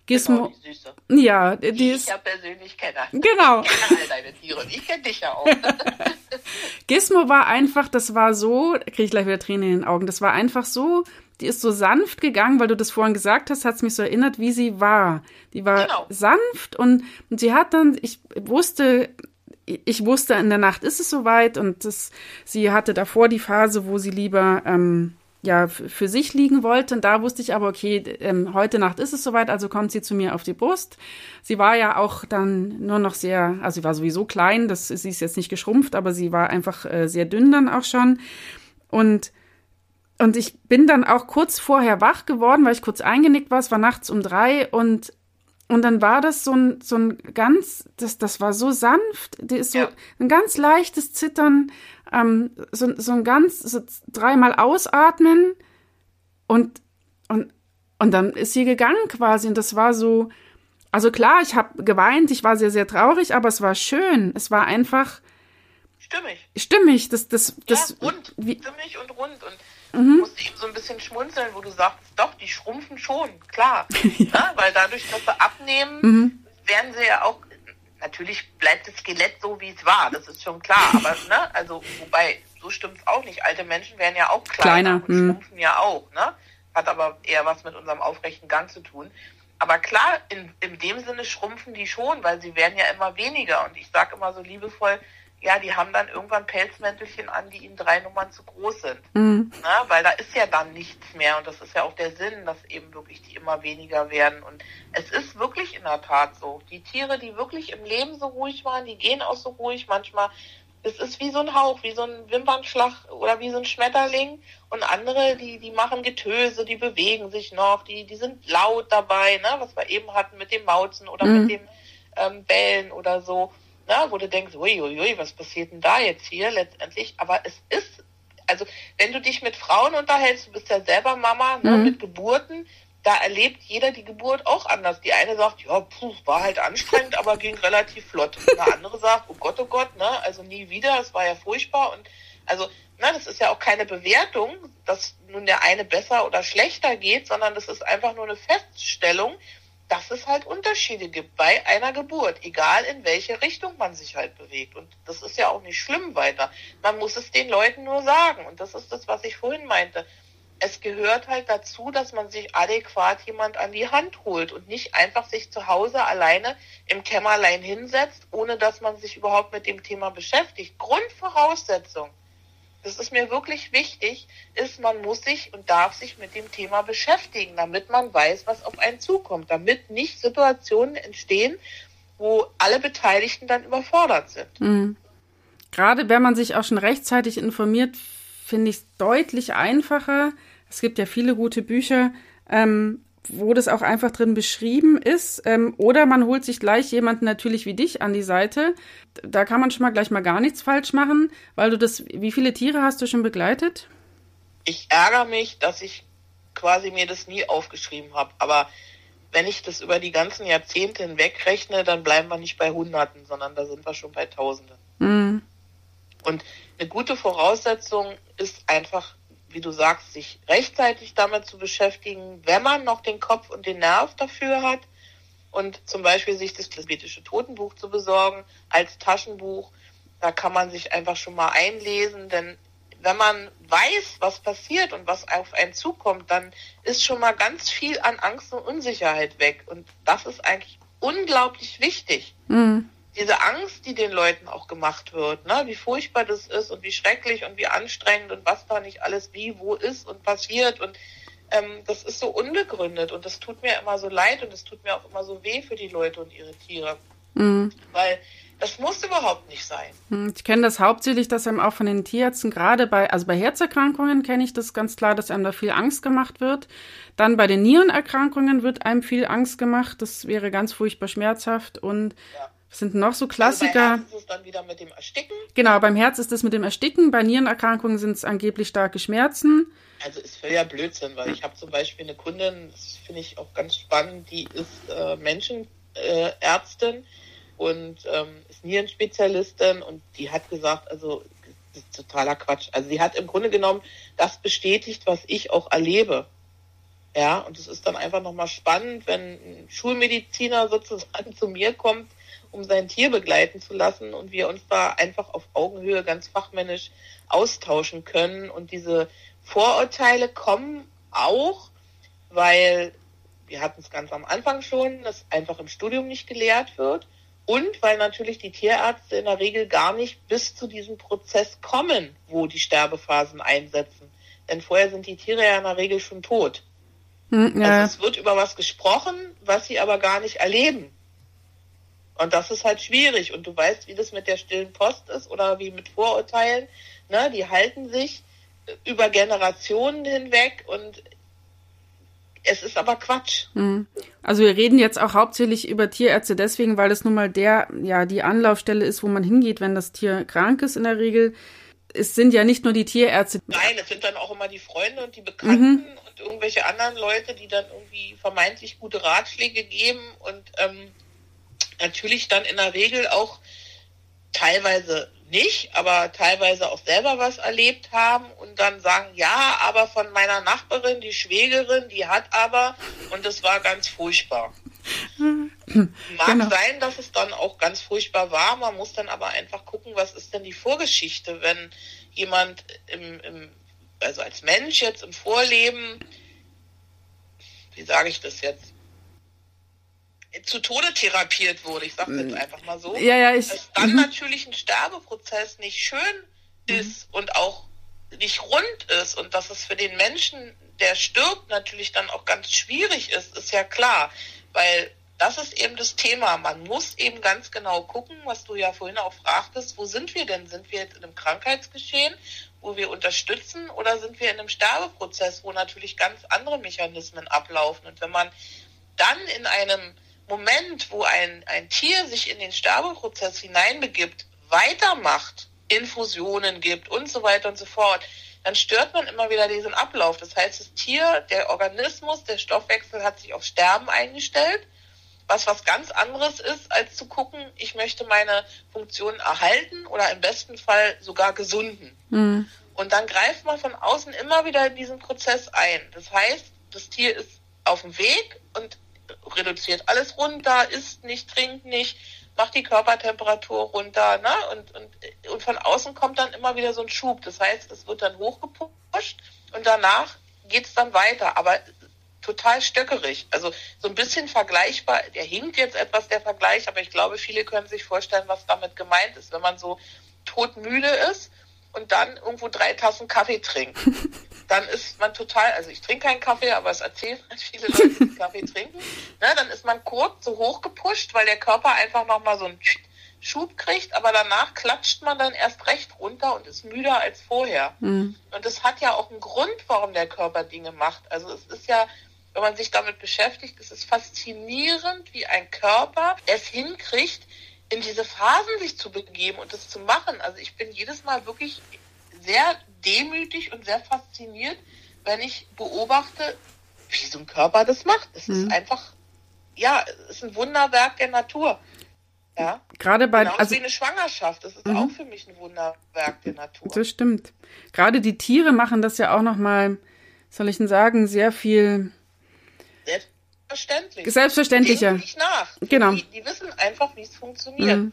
A: Gizmo. Genau, die Ja, die, die ist.
B: Ich ja persönlich kenne.
A: Genau.
B: Ich kenne all deine Tiere und ich kenne dich ja auch.
A: Gizmo war einfach, das war so, kriege ich gleich wieder Tränen in den Augen, das war einfach so, die ist so sanft gegangen, weil du das vorhin gesagt hast, hat es mich so erinnert, wie sie war. Die war genau. sanft und, und sie hat dann, ich wusste, ich wusste, in der Nacht ist es soweit und das, sie hatte davor die Phase, wo sie lieber ähm, ja für sich liegen wollte. Und da wusste ich aber, okay, ähm, heute Nacht ist es soweit, also kommt sie zu mir auf die Brust. Sie war ja auch dann nur noch sehr, also sie war sowieso klein, das, sie ist jetzt nicht geschrumpft, aber sie war einfach äh, sehr dünn dann auch schon. Und und ich bin dann auch kurz vorher wach geworden, weil ich kurz eingenickt war. Es war nachts um drei und und dann war das so ein, so ein ganz, das, das war so sanft, die ist so ja. ein ganz leichtes Zittern, ähm, so, so ein ganz, so dreimal ausatmen und, und, und dann ist sie gegangen quasi und das war so, also klar, ich habe geweint, ich war sehr, sehr traurig, aber es war schön. Es war einfach
B: stimmig.
A: Stimmig, das, das, das.
B: Ja, rund, wie, stimmig und rund. Und mhm. musste eben so ein bisschen schmunzeln, wo du sagst, doch, die schrumpfen schon, klar. ja. Ne? Weil dadurch, dass sie abnehmen, mhm. werden sie ja auch, natürlich bleibt das Skelett so, wie es war, das ist schon klar. Aber, ne, also, wobei, so stimmt es auch nicht. Alte Menschen werden ja auch kleiner, kleiner. und mhm. schrumpfen ja auch, ne? Hat aber eher was mit unserem aufrechten Gang zu tun. Aber klar, in, in dem Sinne schrumpfen die schon, weil sie werden ja immer weniger. Und ich sage immer so liebevoll, ja, die haben dann irgendwann Pelzmäntelchen an, die ihnen drei Nummern zu groß sind. Mhm. Na, weil da ist ja dann nichts mehr. Und das ist ja auch der Sinn, dass eben wirklich die immer weniger werden. Und es ist wirklich in der Tat so. Die Tiere, die wirklich im Leben so ruhig waren, die gehen auch so ruhig. Manchmal es ist wie so ein Hauch, wie so ein Wimpernschlag oder wie so ein Schmetterling. Und andere, die, die machen Getöse, die bewegen sich noch, die, die sind laut dabei, ne? was wir eben hatten mit dem Mauzen oder mhm. mit dem ähm, Bellen oder so. Ne? Wo du denkst, uiuiui, was passiert denn da jetzt hier letztendlich? Aber es ist, also wenn du dich mit Frauen unterhältst, du bist ja selber Mama, ne? Mhm. mit Geburten, da erlebt jeder die Geburt auch anders. Die eine sagt, ja, puh, war halt anstrengend, aber ging relativ flott. Und eine andere sagt, oh Gott, oh Gott, ne, also nie wieder, es war ja furchtbar. Und also, na, das ist ja auch keine Bewertung, dass nun der eine besser oder schlechter geht, sondern das ist einfach nur eine Feststellung, dass es halt Unterschiede gibt bei einer Geburt, egal in welche Richtung man sich halt bewegt. Und das ist ja auch nicht schlimm weiter. Man muss es den Leuten nur sagen. Und das ist das, was ich vorhin meinte es gehört halt dazu, dass man sich adäquat jemand an die Hand holt und nicht einfach sich zu Hause alleine im Kämmerlein hinsetzt, ohne dass man sich überhaupt mit dem Thema beschäftigt. Grundvoraussetzung, das ist mir wirklich wichtig, ist, man muss sich und darf sich mit dem Thema beschäftigen, damit man weiß, was auf einen zukommt, damit nicht Situationen entstehen, wo alle Beteiligten dann überfordert sind.
A: Mhm. Gerade wenn man sich auch schon rechtzeitig informiert, finde ich es deutlich einfacher. Es gibt ja viele gute Bücher, ähm, wo das auch einfach drin beschrieben ist. Ähm, oder man holt sich gleich jemanden natürlich wie dich an die Seite. Da kann man schon mal gleich mal gar nichts falsch machen, weil du das, wie viele Tiere hast du schon begleitet?
B: Ich ärgere mich, dass ich quasi mir das nie aufgeschrieben habe. Aber wenn ich das über die ganzen Jahrzehnte hinweg rechne, dann bleiben wir nicht bei Hunderten, sondern da sind wir schon bei Tausenden. Mhm. Und eine gute Voraussetzung ist einfach, wie du sagst, sich rechtzeitig damit zu beschäftigen, wenn man noch den Kopf und den Nerv dafür hat und zum Beispiel sich das tibetische Totenbuch zu besorgen als Taschenbuch. Da kann man sich einfach schon mal einlesen, denn wenn man weiß, was passiert und was auf einen zukommt, dann ist schon mal ganz viel an Angst und Unsicherheit weg. Und das ist eigentlich unglaublich wichtig. Mhm diese Angst, die den Leuten auch gemacht wird, ne, wie furchtbar das ist und wie schrecklich und wie anstrengend und was da nicht alles wie, wo ist und passiert und ähm, das ist so unbegründet und das tut mir immer so leid und das tut mir auch immer so weh für die Leute und ihre Tiere. Mhm. Weil das muss überhaupt nicht sein.
A: Mhm, ich kenne das hauptsächlich, dass einem auch von den Tierärzten, gerade bei, also bei Herzerkrankungen kenne ich das ganz klar, dass einem da viel Angst gemacht wird. Dann bei den Nierenerkrankungen wird einem viel Angst gemacht. Das wäre ganz furchtbar schmerzhaft und ja. Was sind noch so Klassiker? Also
B: Herz ist es dann wieder mit dem Ersticken.
A: Genau, beim Herz ist es mit dem Ersticken. Bei Nierenerkrankungen sind es angeblich starke Schmerzen.
B: Also ist völliger Blödsinn, weil ich habe zum Beispiel eine Kundin, das finde ich auch ganz spannend, die ist äh, Menschenärztin äh, und ähm, ist Nierenspezialistin und die hat gesagt, also das ist totaler Quatsch. Also sie hat im Grunde genommen das bestätigt, was ich auch erlebe. Ja, und es ist dann einfach nochmal spannend, wenn ein Schulmediziner sozusagen zu mir kommt um sein Tier begleiten zu lassen und wir uns da einfach auf Augenhöhe ganz fachmännisch austauschen können. Und diese Vorurteile kommen auch, weil wir hatten es ganz am Anfang schon, dass einfach im Studium nicht gelehrt wird und weil natürlich die Tierärzte in der Regel gar nicht bis zu diesem Prozess kommen, wo die Sterbephasen einsetzen. Denn vorher sind die Tiere ja in der Regel schon tot. Hm, ja. Also es wird über was gesprochen, was sie aber gar nicht erleben. Und das ist halt schwierig. Und du weißt, wie das mit der stillen Post ist oder wie mit Vorurteilen. Ne? Die halten sich über Generationen hinweg und es ist aber Quatsch.
A: Mhm. Also wir reden jetzt auch hauptsächlich über Tierärzte deswegen, weil das nun mal der, ja, die Anlaufstelle ist, wo man hingeht, wenn das Tier krank ist in der Regel. Es sind ja nicht nur die Tierärzte.
B: Nein, es sind dann auch immer die Freunde und die Bekannten mhm. und irgendwelche anderen Leute, die dann irgendwie vermeintlich gute Ratschläge geben und ähm, natürlich dann in der Regel auch teilweise nicht, aber teilweise auch selber was erlebt haben und dann sagen, ja, aber von meiner Nachbarin, die Schwägerin, die hat aber und das war ganz furchtbar. Mag genau. sein, dass es dann auch ganz furchtbar war, man muss dann aber einfach gucken, was ist denn die Vorgeschichte, wenn jemand im, im also als Mensch jetzt im Vorleben, wie sage ich das jetzt, zu Tode therapiert wurde, ich sage jetzt mm. einfach mal so,
A: ja, ja, ich,
B: dass dann -hmm. natürlich ein Sterbeprozess nicht schön mhm. ist und auch nicht rund ist und dass es für den Menschen, der stirbt, natürlich dann auch ganz schwierig ist, ist ja klar, weil das ist eben das Thema. Man muss eben ganz genau gucken, was du ja vorhin auch fragtest, wo sind wir denn? Sind wir jetzt in einem Krankheitsgeschehen, wo wir unterstützen oder sind wir in einem Sterbeprozess, wo natürlich ganz andere Mechanismen ablaufen? Und wenn man dann in einem Moment, wo ein, ein Tier sich in den Sterbeprozess hineinbegibt, weitermacht, Infusionen gibt und so weiter und so fort, dann stört man immer wieder diesen Ablauf. Das heißt, das Tier, der Organismus, der Stoffwechsel hat sich auf Sterben eingestellt, was was ganz anderes ist, als zu gucken, ich möchte meine Funktion erhalten oder im besten Fall sogar gesunden. Mhm. Und dann greift man von außen immer wieder in diesen Prozess ein. Das heißt, das Tier ist auf dem Weg und reduziert alles runter, isst nicht, trinkt nicht, macht die Körpertemperatur runter, ne? Und, und, und von außen kommt dann immer wieder so ein Schub. Das heißt, es wird dann hochgepusht und danach geht es dann weiter, aber total stöckerig. Also so ein bisschen vergleichbar, der hinkt jetzt etwas der Vergleich, aber ich glaube, viele können sich vorstellen, was damit gemeint ist, wenn man so todmüde ist und dann irgendwo drei Tassen Kaffee trinkt. dann ist man total, also ich trinke keinen Kaffee, aber es erzählen viele Leute, die Kaffee trinken. Ne, dann ist man kurz so hoch gepusht, weil der Körper einfach nochmal so einen Schub kriegt, aber danach klatscht man dann erst recht runter und ist müder als vorher. Mhm. Und das hat ja auch einen Grund, warum der Körper Dinge macht. Also es ist ja, wenn man sich damit beschäftigt, es ist faszinierend, wie ein Körper es hinkriegt, in diese Phasen sich zu begeben und das zu machen. Also ich bin jedes Mal wirklich sehr demütig und sehr fasziniert, wenn ich beobachte, wie so ein Körper das macht. Es mhm. ist einfach, ja, es ist ein Wunderwerk der Natur. Ja.
A: Gerade bei
B: Genauso also, wie eine Schwangerschaft, das ist mhm. auch für mich ein Wunderwerk der Natur.
A: Das stimmt. Gerade die Tiere machen das ja auch noch mal, soll ich denn sagen, sehr viel
B: Selbstverständlich.
A: Selbstverständlicher.
B: Nicht nach.
A: Genau.
B: Die, die, wissen einfach, wie es funktioniert. Mhm.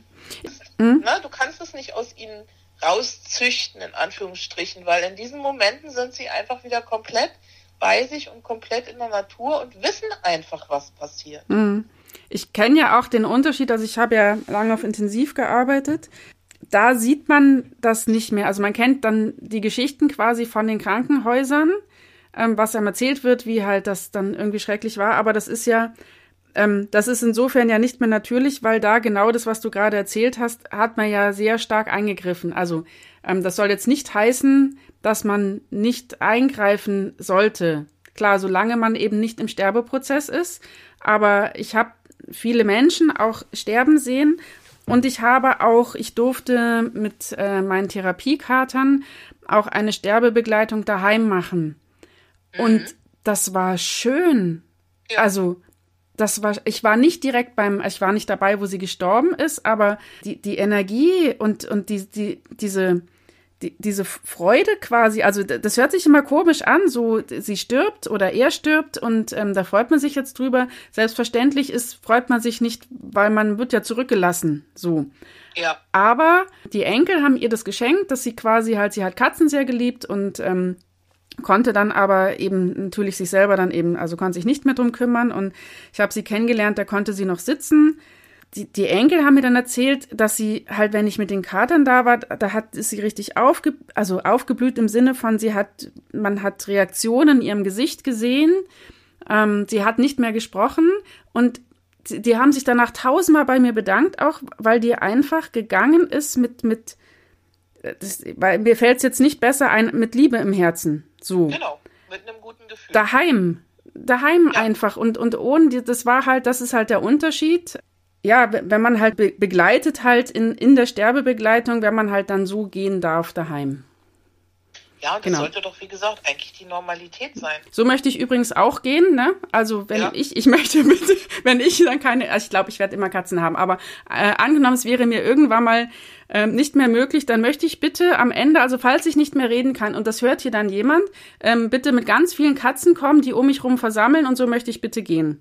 B: Mhm. Na, du kannst es nicht aus ihnen rauszüchten, in Anführungsstrichen, weil in diesen Momenten sind sie einfach wieder komplett bei sich und komplett in der Natur und wissen einfach, was passiert.
A: Mhm. Ich kenne ja auch den Unterschied, also ich habe ja lange auf Intensiv gearbeitet. Da sieht man das nicht mehr. Also man kennt dann die Geschichten quasi von den Krankenhäusern, ähm, was einem erzählt wird, wie halt das dann irgendwie schrecklich war. Aber das ist ja ähm, das ist insofern ja nicht mehr natürlich, weil da genau das, was du gerade erzählt hast, hat man ja sehr stark eingegriffen. Also ähm, das soll jetzt nicht heißen, dass man nicht eingreifen sollte. Klar, solange man eben nicht im Sterbeprozess ist. Aber ich habe viele Menschen auch sterben sehen und ich habe auch, ich durfte mit äh, meinen Therapiekatern auch eine Sterbebegleitung daheim machen. Mhm. Und das war schön. Ja. Also das war, ich war nicht direkt beim, ich war nicht dabei, wo sie gestorben ist, aber die, die Energie und, und die, die, diese, die, diese Freude quasi, also das hört sich immer komisch an, so sie stirbt oder er stirbt und ähm, da freut man sich jetzt drüber. Selbstverständlich ist, freut man sich nicht, weil man wird ja zurückgelassen, so.
B: Ja.
A: Aber die Enkel haben ihr das geschenkt, dass sie quasi halt, sie hat Katzen sehr geliebt und ähm, konnte dann aber eben natürlich sich selber dann eben, also konnte sich nicht mehr drum kümmern. Und ich habe sie kennengelernt, da konnte sie noch sitzen. Die, die Enkel haben mir dann erzählt, dass sie halt, wenn ich mit den Katern da war, da hat ist sie richtig aufge, also aufgeblüht im Sinne von, sie hat, man hat Reaktionen in ihrem Gesicht gesehen, ähm, sie hat nicht mehr gesprochen. Und die, die haben sich danach tausendmal bei mir bedankt, auch weil die einfach gegangen ist mit, mit, das, weil mir fällt es jetzt nicht besser ein, mit Liebe im Herzen. So.
B: Genau, mit einem guten Gefühl.
A: Daheim. daheim ja. einfach und, und ohne, das war halt, das ist halt der Unterschied. Ja, wenn man halt be begleitet halt in, in der Sterbebegleitung, wenn man halt dann so gehen darf daheim.
B: Ja, und das genau. sollte doch, wie gesagt, eigentlich die Normalität sein.
A: So möchte ich übrigens auch gehen, ne? Also wenn ja. ich, ich möchte bitte, wenn ich dann keine, also ich glaube, ich werde immer Katzen haben, aber äh, angenommen, es wäre mir irgendwann mal ähm, nicht mehr möglich, dann möchte ich bitte am Ende, also falls ich nicht mehr reden kann und das hört hier dann jemand, ähm, bitte mit ganz vielen Katzen kommen, die um mich rum versammeln und so möchte ich bitte gehen.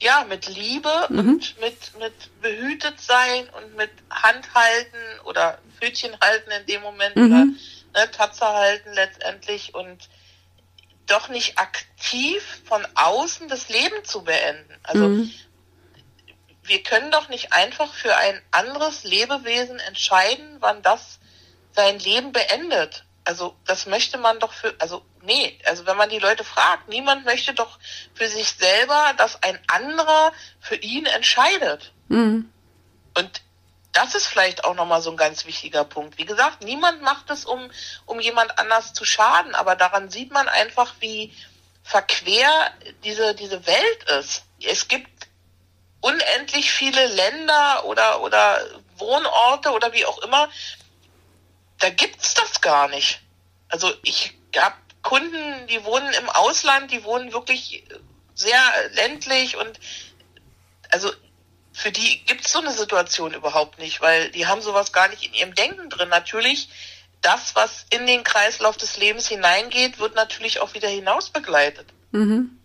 B: Ja, mit Liebe mhm. und mit, mit behütet sein und mit Handhalten oder Pfötchen halten in dem Moment mhm. oder ne, Tatze halten letztendlich und doch nicht aktiv von außen das Leben zu beenden. Also mhm. wir können doch nicht einfach für ein anderes Lebewesen entscheiden, wann das sein Leben beendet. Also das möchte man doch für, also nee, also wenn man die Leute fragt, niemand möchte doch für sich selber, dass ein anderer für ihn entscheidet. Mhm. Und das ist vielleicht auch nochmal so ein ganz wichtiger Punkt. Wie gesagt, niemand macht es, um, um jemand anders zu schaden, aber daran sieht man einfach, wie verquer diese, diese Welt ist. Es gibt unendlich viele Länder oder, oder Wohnorte oder wie auch immer, da gibt's das gar nicht. Also ich habe Kunden, die wohnen im Ausland, die wohnen wirklich sehr ländlich und also für die gibt es so eine Situation überhaupt nicht, weil die haben sowas gar nicht in ihrem Denken drin. Natürlich, das, was in den Kreislauf des Lebens hineingeht, wird natürlich auch wieder hinaus begleitet. Mhm.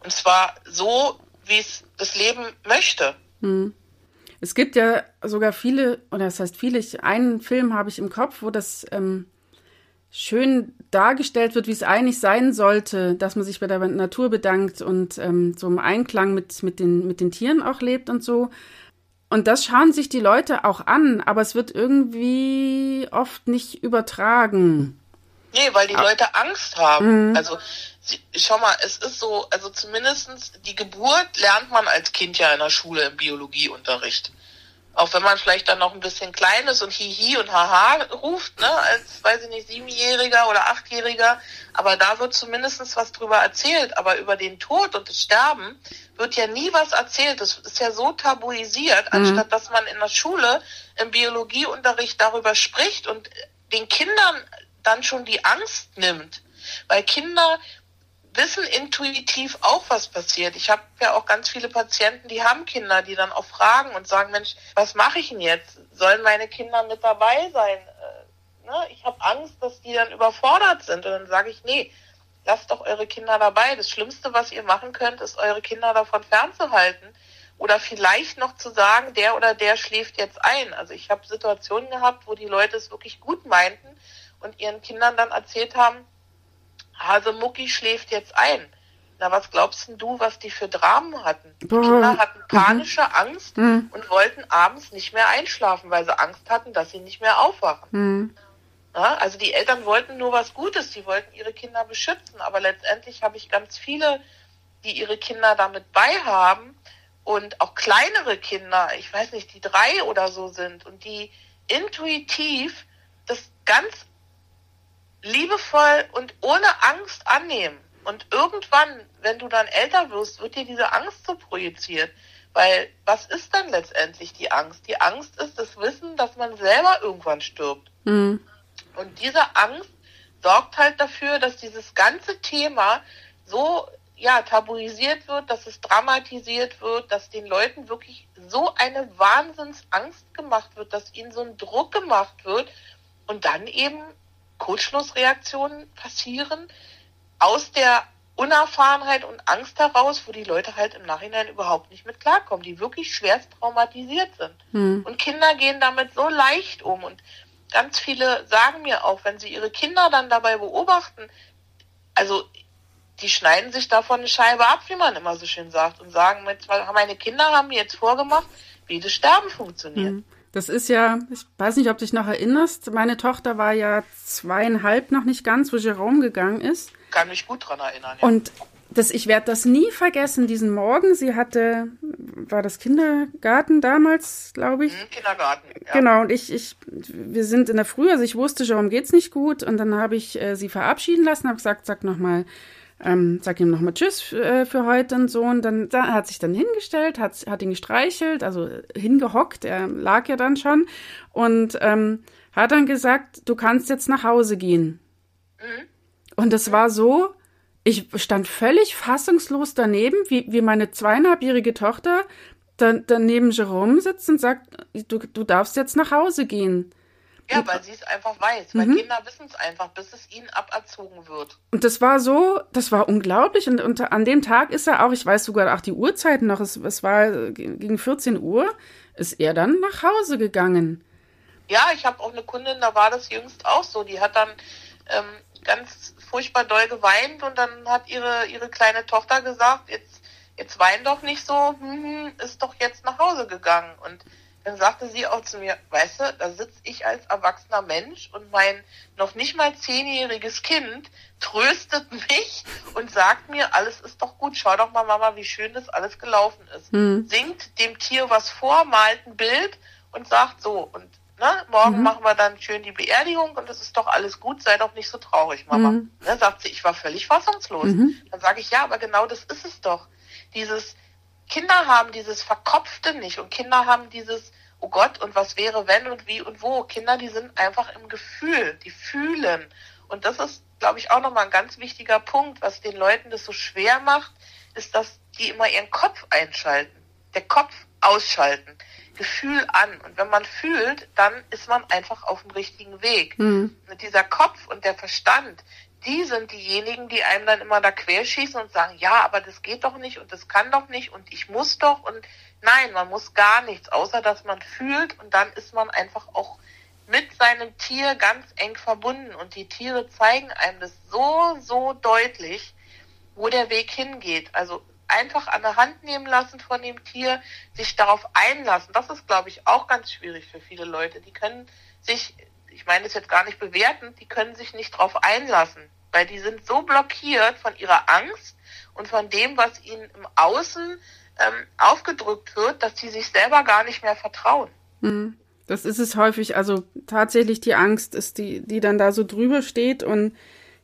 B: Und zwar so, wie es das Leben möchte. Mhm.
A: Es gibt ja sogar viele, oder das heißt viele, ich, einen Film habe ich im Kopf, wo das ähm, schön dargestellt wird, wie es eigentlich sein sollte, dass man sich bei der Natur bedankt und ähm, so im Einklang mit, mit, den, mit den Tieren auch lebt und so. Und das schauen sich die Leute auch an, aber es wird irgendwie oft nicht übertragen.
B: Nee, weil die Leute Angst haben. Mhm. Also schau mal, es ist so, also zumindestens die Geburt lernt man als Kind ja in der Schule im Biologieunterricht. Auch wenn man vielleicht dann noch ein bisschen klein ist und Hihi und Haha ruft, ne, als, weiß ich nicht, Siebenjähriger oder Achtjähriger. Aber da wird zumindest was drüber erzählt. Aber über den Tod und das Sterben wird ja nie was erzählt. Das ist ja so tabuisiert, mhm. anstatt dass man in der Schule im Biologieunterricht darüber spricht und den Kindern dann schon die Angst nimmt. Weil Kinder wissen intuitiv auch, was passiert. Ich habe ja auch ganz viele Patienten, die haben Kinder, die dann auch fragen und sagen, Mensch, was mache ich denn jetzt? Sollen meine Kinder mit dabei sein? Äh, ne? Ich habe Angst, dass die dann überfordert sind. Und dann sage ich, nee, lasst doch eure Kinder dabei. Das Schlimmste, was ihr machen könnt, ist eure Kinder davon fernzuhalten. Oder vielleicht noch zu sagen, der oder der schläft jetzt ein. Also ich habe Situationen gehabt, wo die Leute es wirklich gut meinten und ihren Kindern dann erzählt haben, Hasemucki schläft jetzt ein. Na, was glaubst denn du, was die für Dramen hatten? Die Kinder hatten mhm. panische mhm. Angst mhm. und wollten abends nicht mehr einschlafen, weil sie Angst hatten, dass sie nicht mehr aufwachen. Mhm. Ja, also die Eltern wollten nur was Gutes, die wollten ihre Kinder beschützen, aber letztendlich habe ich ganz viele, die ihre Kinder damit bei haben und auch kleinere Kinder, ich weiß nicht, die drei oder so sind und die intuitiv das ganz liebevoll und ohne Angst annehmen. Und irgendwann, wenn du dann älter wirst, wird dir diese Angst so projiziert. Weil was ist dann letztendlich die Angst? Die Angst ist das Wissen, dass man selber irgendwann stirbt. Mhm. Und diese Angst sorgt halt dafür, dass dieses ganze Thema so ja, tabuisiert wird, dass es dramatisiert wird, dass den Leuten wirklich so eine Wahnsinnsangst gemacht wird, dass ihnen so ein Druck gemacht wird und dann eben Kurzschlussreaktionen passieren aus der Unerfahrenheit und Angst heraus, wo die Leute halt im Nachhinein überhaupt nicht mit klarkommen, die wirklich schwerst traumatisiert sind. Hm. Und Kinder gehen damit so leicht um. Und ganz viele sagen mir auch, wenn sie ihre Kinder dann dabei beobachten, also die schneiden sich davon eine Scheibe ab, wie man immer so schön sagt, und sagen, meine Kinder haben mir jetzt vorgemacht, wie das Sterben funktioniert. Hm.
A: Das ist ja, ich weiß nicht, ob du dich noch erinnerst, meine Tochter war ja zweieinhalb noch nicht ganz, wo Jerome gegangen ist.
B: Kann mich gut dran erinnern. Ja.
A: Und das, ich werde das nie vergessen, diesen Morgen. Sie hatte, war das Kindergarten damals, glaube ich? Mhm,
B: Kindergarten,
A: ja. Genau, und ich, ich, wir sind in der Früh, also ich wusste, Jerome geht's nicht gut. Und dann habe ich äh, sie verabschieden lassen, habe gesagt, sag nochmal, ähm, sag ihm nochmal Tschüss äh, für heute und so. Und dann da, hat sich dann hingestellt, hat, hat ihn gestreichelt, also hingehockt, er lag ja dann schon und ähm, hat dann gesagt, du kannst jetzt nach Hause gehen. Mhm. Und es war so, ich stand völlig fassungslos daneben, wie, wie meine zweieinhalbjährige Tochter dann, dann neben Jerome sitzt und sagt, du, du darfst jetzt nach Hause gehen.
B: Ja, weil sie es einfach weiß. Weil mhm. Kinder wissen es einfach, bis es ihnen aberzogen wird.
A: Und das war so, das war unglaublich. Und, und an dem Tag ist er auch, ich weiß sogar auch die Uhrzeiten noch, es, es war gegen 14 Uhr, ist er dann nach Hause gegangen.
B: Ja, ich habe auch eine Kundin, da war das jüngst auch so. Die hat dann ähm, ganz furchtbar doll geweint und dann hat ihre, ihre kleine Tochter gesagt, jetzt, jetzt wein doch nicht so, hm, hm ist doch jetzt nach Hause gegangen. Und dann sagte sie auch zu mir, weißt du, da sitze ich als erwachsener Mensch und mein noch nicht mal zehnjähriges Kind tröstet mich und sagt mir, alles ist doch gut, schau doch mal, Mama, wie schön das alles gelaufen ist. Mhm. Singt dem Tier was vor, malt ein Bild und sagt so, und ne, morgen mhm. machen wir dann schön die Beerdigung und das ist doch alles gut, sei doch nicht so traurig, Mama. Mhm. Ne, sagt sie, ich war völlig fassungslos. Mhm. Dann sage ich, ja, aber genau das ist es doch. Dieses, Kinder haben dieses Verkopfte nicht und Kinder haben dieses, oh Gott, und was wäre, wenn und wie und wo. Kinder, die sind einfach im Gefühl, die fühlen. Und das ist, glaube ich, auch nochmal ein ganz wichtiger Punkt, was den Leuten das so schwer macht, ist, dass die immer ihren Kopf einschalten. Der Kopf ausschalten. Gefühl an. Und wenn man fühlt, dann ist man einfach auf dem richtigen Weg. Mhm. Mit dieser Kopf und der Verstand, die sind diejenigen, die einem dann immer da querschießen und sagen, ja, aber das geht doch nicht und das kann doch nicht und ich muss doch und nein, man muss gar nichts, außer dass man fühlt und dann ist man einfach auch mit seinem Tier ganz eng verbunden und die Tiere zeigen einem das so, so deutlich, wo der Weg hingeht. Also einfach an der Hand nehmen lassen von dem Tier, sich darauf einlassen. Das ist, glaube ich, auch ganz schwierig für viele Leute. Die können sich, ich meine es jetzt gar nicht bewerten, die können sich nicht darauf einlassen weil die sind so blockiert von ihrer Angst und von dem, was ihnen im Außen ähm, aufgedrückt wird, dass sie sich selber gar nicht mehr vertrauen.
A: Mhm. Das ist es häufig. Also tatsächlich die Angst ist die, die dann da so drüber steht und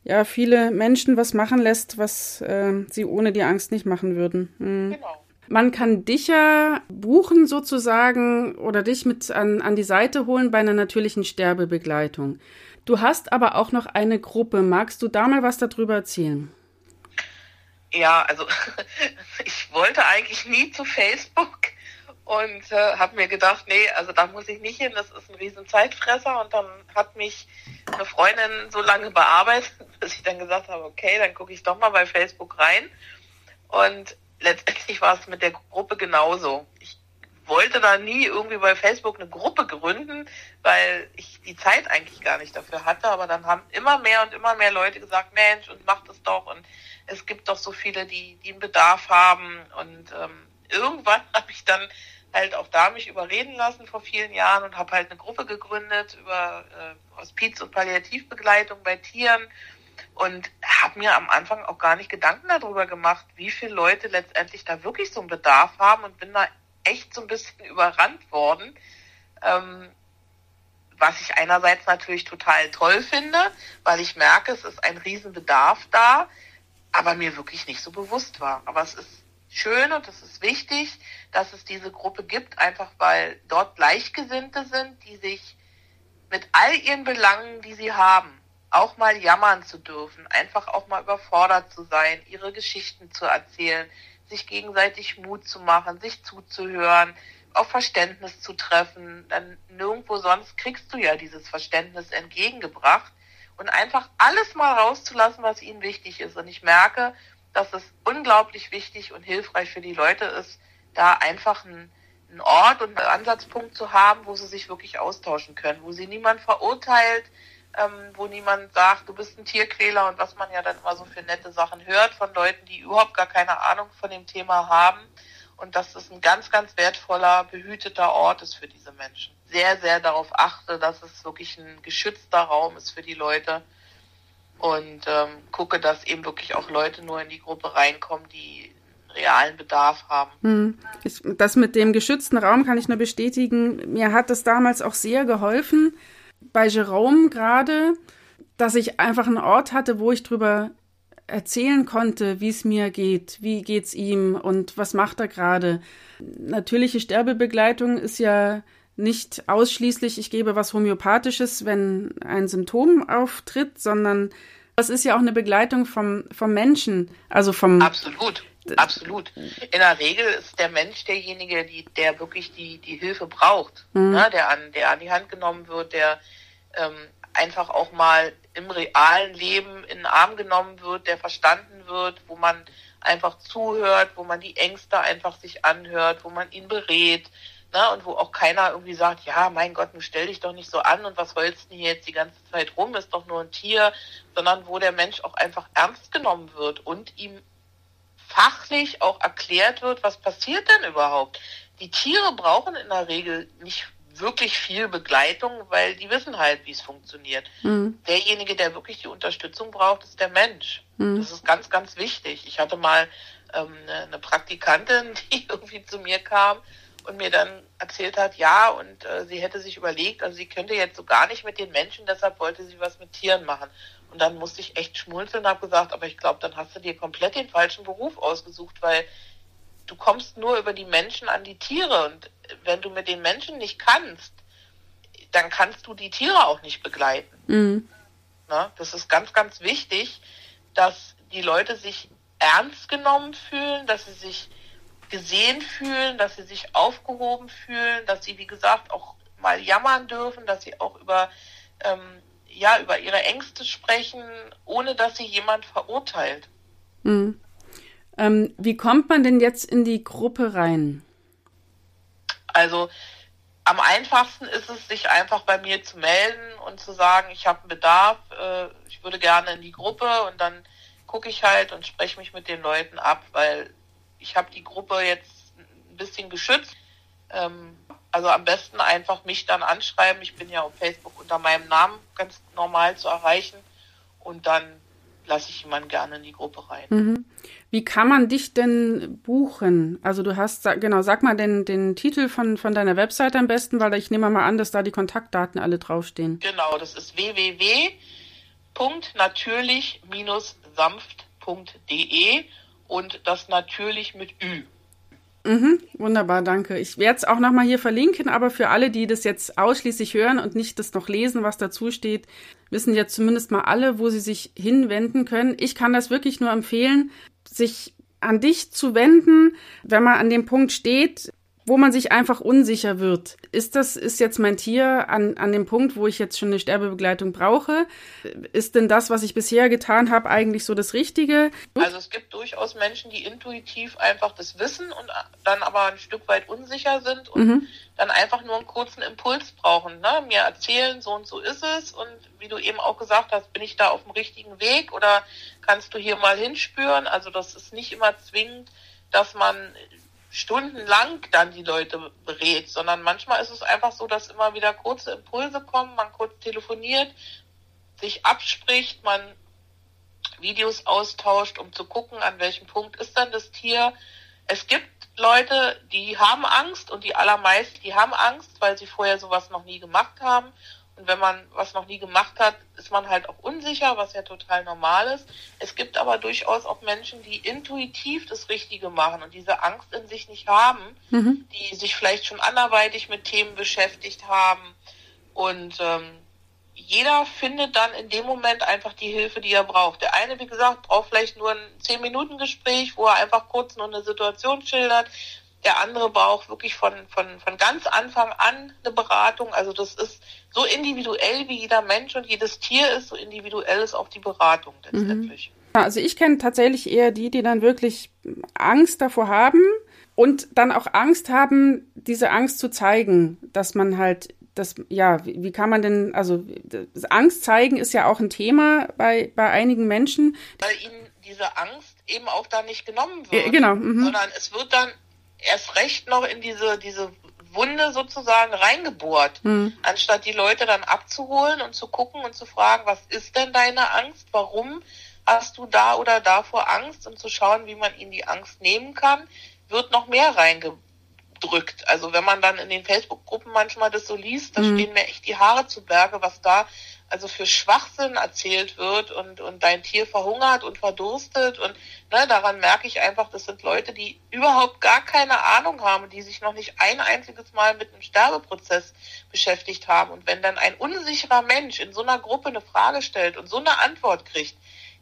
A: ja, viele Menschen was machen lässt, was äh, sie ohne die Angst nicht machen würden. Mhm. Genau. Man kann dich ja buchen sozusagen oder dich mit an, an die Seite holen bei einer natürlichen Sterbebegleitung. Du hast aber auch noch eine Gruppe. Magst du da mal was darüber erzählen?
B: Ja, also ich wollte eigentlich nie zu Facebook und äh, habe mir gedacht, nee, also da muss ich nicht hin, das ist ein riesen Zeitfresser. Und dann hat mich eine Freundin so lange bearbeitet, bis ich dann gesagt habe, okay, dann gucke ich doch mal bei Facebook rein. Und letztendlich war es mit der Gruppe genauso. Ich wollte da nie irgendwie bei Facebook eine Gruppe gründen, weil ich die Zeit eigentlich gar nicht dafür hatte. Aber dann haben immer mehr und immer mehr Leute gesagt, Mensch, und mach das doch. Und es gibt doch so viele, die, die einen Bedarf haben. Und ähm, irgendwann habe ich dann halt auch da mich überreden lassen vor vielen Jahren und habe halt eine Gruppe gegründet über äh, Hospiz- und Palliativbegleitung bei Tieren und habe mir am Anfang auch gar nicht Gedanken darüber gemacht, wie viele Leute letztendlich da wirklich so einen Bedarf haben und bin da echt so ein bisschen überrannt worden. Ähm, was ich einerseits natürlich total toll finde, weil ich merke, es ist ein Riesenbedarf da, aber mir wirklich nicht so bewusst war. Aber es ist schön und es ist wichtig, dass es diese Gruppe gibt, einfach weil dort Gleichgesinnte sind, die sich mit all ihren Belangen, die sie haben, auch mal jammern zu dürfen, einfach auch mal überfordert zu sein, ihre Geschichten zu erzählen, sich gegenseitig Mut zu machen, sich zuzuhören, auf Verständnis zu treffen. Dann nirgendwo sonst kriegst du ja dieses Verständnis entgegengebracht und einfach alles mal rauszulassen, was ihnen wichtig ist. Und ich merke, dass es unglaublich wichtig und hilfreich für die Leute ist, da einfach einen, einen Ort und einen Ansatzpunkt zu haben, wo sie sich wirklich austauschen können, wo sie niemand verurteilt, ähm, wo niemand sagt, du bist ein Tierquäler und was man ja dann immer so für nette Sachen hört von Leuten, die überhaupt gar keine Ahnung von dem Thema haben. Und dass es ein ganz, ganz wertvoller, behüteter Ort ist für diese Menschen. Sehr, sehr darauf achte, dass es wirklich ein geschützter Raum ist für die Leute. Und ähm, gucke, dass eben wirklich auch Leute nur in die Gruppe reinkommen, die realen Bedarf haben. Hm.
A: Das mit dem geschützten Raum kann ich nur bestätigen. Mir hat das damals auch sehr geholfen, bei Jerome gerade, dass ich einfach einen Ort hatte, wo ich drüber erzählen konnte, wie es mir geht, wie geht's ihm und was macht er gerade. Natürliche Sterbebegleitung ist ja nicht ausschließlich, ich gebe was Homöopathisches, wenn ein Symptom auftritt, sondern das ist ja auch eine Begleitung vom, vom Menschen, also vom.
B: Absolut. Absolut. In der Regel ist der Mensch derjenige, die, der wirklich die, die Hilfe braucht, mhm. ne, der, an, der an die Hand genommen wird, der ähm, einfach auch mal im realen Leben in den Arm genommen wird, der verstanden wird, wo man einfach zuhört, wo man die Ängste einfach sich anhört, wo man ihn berät, ne, und wo auch keiner irgendwie sagt, ja, mein Gott, nun stell dich doch nicht so an und was holst du hier jetzt die ganze Zeit rum, ist doch nur ein Tier, sondern wo der Mensch auch einfach ernst genommen wird und ihm fachlich auch erklärt wird, was passiert denn überhaupt. Die Tiere brauchen in der Regel nicht wirklich viel Begleitung, weil die wissen halt, wie es funktioniert. Mhm. Derjenige, der wirklich die Unterstützung braucht, ist der Mensch. Mhm. Das ist ganz, ganz wichtig. Ich hatte mal ähm, eine, Praktikantin, die irgendwie zu mir kam und mir dann erzählt hat, ja, und äh, sie hätte sich überlegt, also sie könnte jetzt so gar nicht mit den Menschen, deshalb wollte sie was mit Tieren machen. Und dann musste ich echt schmunzeln und habe gesagt, aber ich glaube, dann hast du dir komplett den falschen Beruf ausgesucht, weil du kommst nur über die Menschen an die Tiere. Und wenn du mit den Menschen nicht kannst, dann kannst du die Tiere auch nicht begleiten. Mhm. Na, das ist ganz, ganz wichtig, dass die Leute sich ernst genommen fühlen, dass sie sich gesehen fühlen, dass sie sich aufgehoben fühlen, dass sie, wie gesagt, auch mal jammern dürfen, dass sie auch über ähm, ja, über ihre Ängste sprechen, ohne dass sie jemand verurteilt.
A: Mhm. Ähm, wie kommt man denn jetzt in die Gruppe rein?
B: Also am einfachsten ist es, sich einfach bei mir zu melden und zu sagen, ich habe einen Bedarf, äh, ich würde gerne in die Gruppe und dann gucke ich halt und spreche mich mit den Leuten ab, weil ich habe die Gruppe jetzt ein bisschen geschützt. Ähm, also am besten einfach mich dann anschreiben. Ich bin ja auf Facebook unter meinem Namen ganz normal zu erreichen. Und dann lasse ich jemanden gerne in die Gruppe rein.
A: Mhm. Wie kann man dich denn buchen? Also du hast, genau, sag mal den, den Titel von, von deiner Website am besten, weil ich nehme mal an, dass da die Kontaktdaten alle draufstehen.
B: Genau, das ist www.natürlich-sanft.de und das natürlich mit Ü.
A: Mhm, wunderbar, danke. Ich werde es auch nochmal hier verlinken, aber für alle, die das jetzt ausschließlich hören und nicht das noch lesen, was dazu steht, wissen jetzt zumindest mal alle, wo sie sich hinwenden können. Ich kann das wirklich nur empfehlen, sich an dich zu wenden, wenn man an dem Punkt steht, wo man sich einfach unsicher wird. Ist das, ist jetzt mein Tier an, an dem Punkt, wo ich jetzt schon eine Sterbebegleitung brauche? Ist denn das, was ich bisher getan habe, eigentlich so das Richtige?
B: Also es gibt durchaus Menschen, die intuitiv einfach das wissen und dann aber ein Stück weit unsicher sind und mhm. dann einfach nur einen kurzen Impuls brauchen. Ne? Mir erzählen, so und so ist es und wie du eben auch gesagt hast, bin ich da auf dem richtigen Weg oder kannst du hier mal hinspüren? Also das ist nicht immer zwingend, dass man stundenlang dann die Leute berät, sondern manchmal ist es einfach so, dass immer wieder kurze Impulse kommen, man kurz telefoniert, sich abspricht, man Videos austauscht, um zu gucken, an welchem Punkt ist dann das Tier. Es gibt Leute, die haben Angst und die allermeisten, die haben Angst, weil sie vorher sowas noch nie gemacht haben und wenn man was noch nie gemacht hat, ist man halt auch unsicher, was ja total normal ist. Es gibt aber durchaus auch Menschen, die intuitiv das Richtige machen und diese Angst in sich nicht haben, mhm. die sich vielleicht schon anderweitig mit Themen beschäftigt haben. Und ähm, jeder findet dann in dem Moment einfach die Hilfe, die er braucht. Der eine, wie gesagt, braucht vielleicht nur ein 10-Minuten-Gespräch, wo er einfach kurz nur eine Situation schildert. Der andere braucht wirklich von, von, von ganz Anfang an eine Beratung. Also das ist so individuell wie jeder Mensch und jedes Tier ist, so individuell ist auch die Beratung letztendlich.
A: Mhm. Also ich kenne tatsächlich eher die, die dann wirklich Angst davor haben und dann auch Angst haben, diese Angst zu zeigen, dass man halt das, ja, wie, wie, kann man denn, also Angst zeigen ist ja auch ein Thema bei, bei einigen Menschen.
B: Weil ihnen diese Angst eben auch da nicht genommen wird.
A: Ja, genau. Mhm.
B: Sondern es wird dann erst recht noch in diese, diese Wunde sozusagen reingebohrt, mhm. anstatt die Leute dann abzuholen und zu gucken und zu fragen, was ist denn deine Angst? Warum hast du da oder davor Angst? Und zu schauen, wie man ihnen die Angst nehmen kann, wird noch mehr reinge drückt. Also wenn man dann in den Facebook-Gruppen manchmal das so liest, da mhm. stehen mir echt die Haare zu Berge, was da also für Schwachsinn erzählt wird und, und dein Tier verhungert und verdurstet und ne, daran merke ich einfach, das sind Leute, die überhaupt gar keine Ahnung haben, die sich noch nicht ein einziges Mal mit einem Sterbeprozess beschäftigt haben. Und wenn dann ein unsicherer Mensch in so einer Gruppe eine Frage stellt und so eine Antwort kriegt,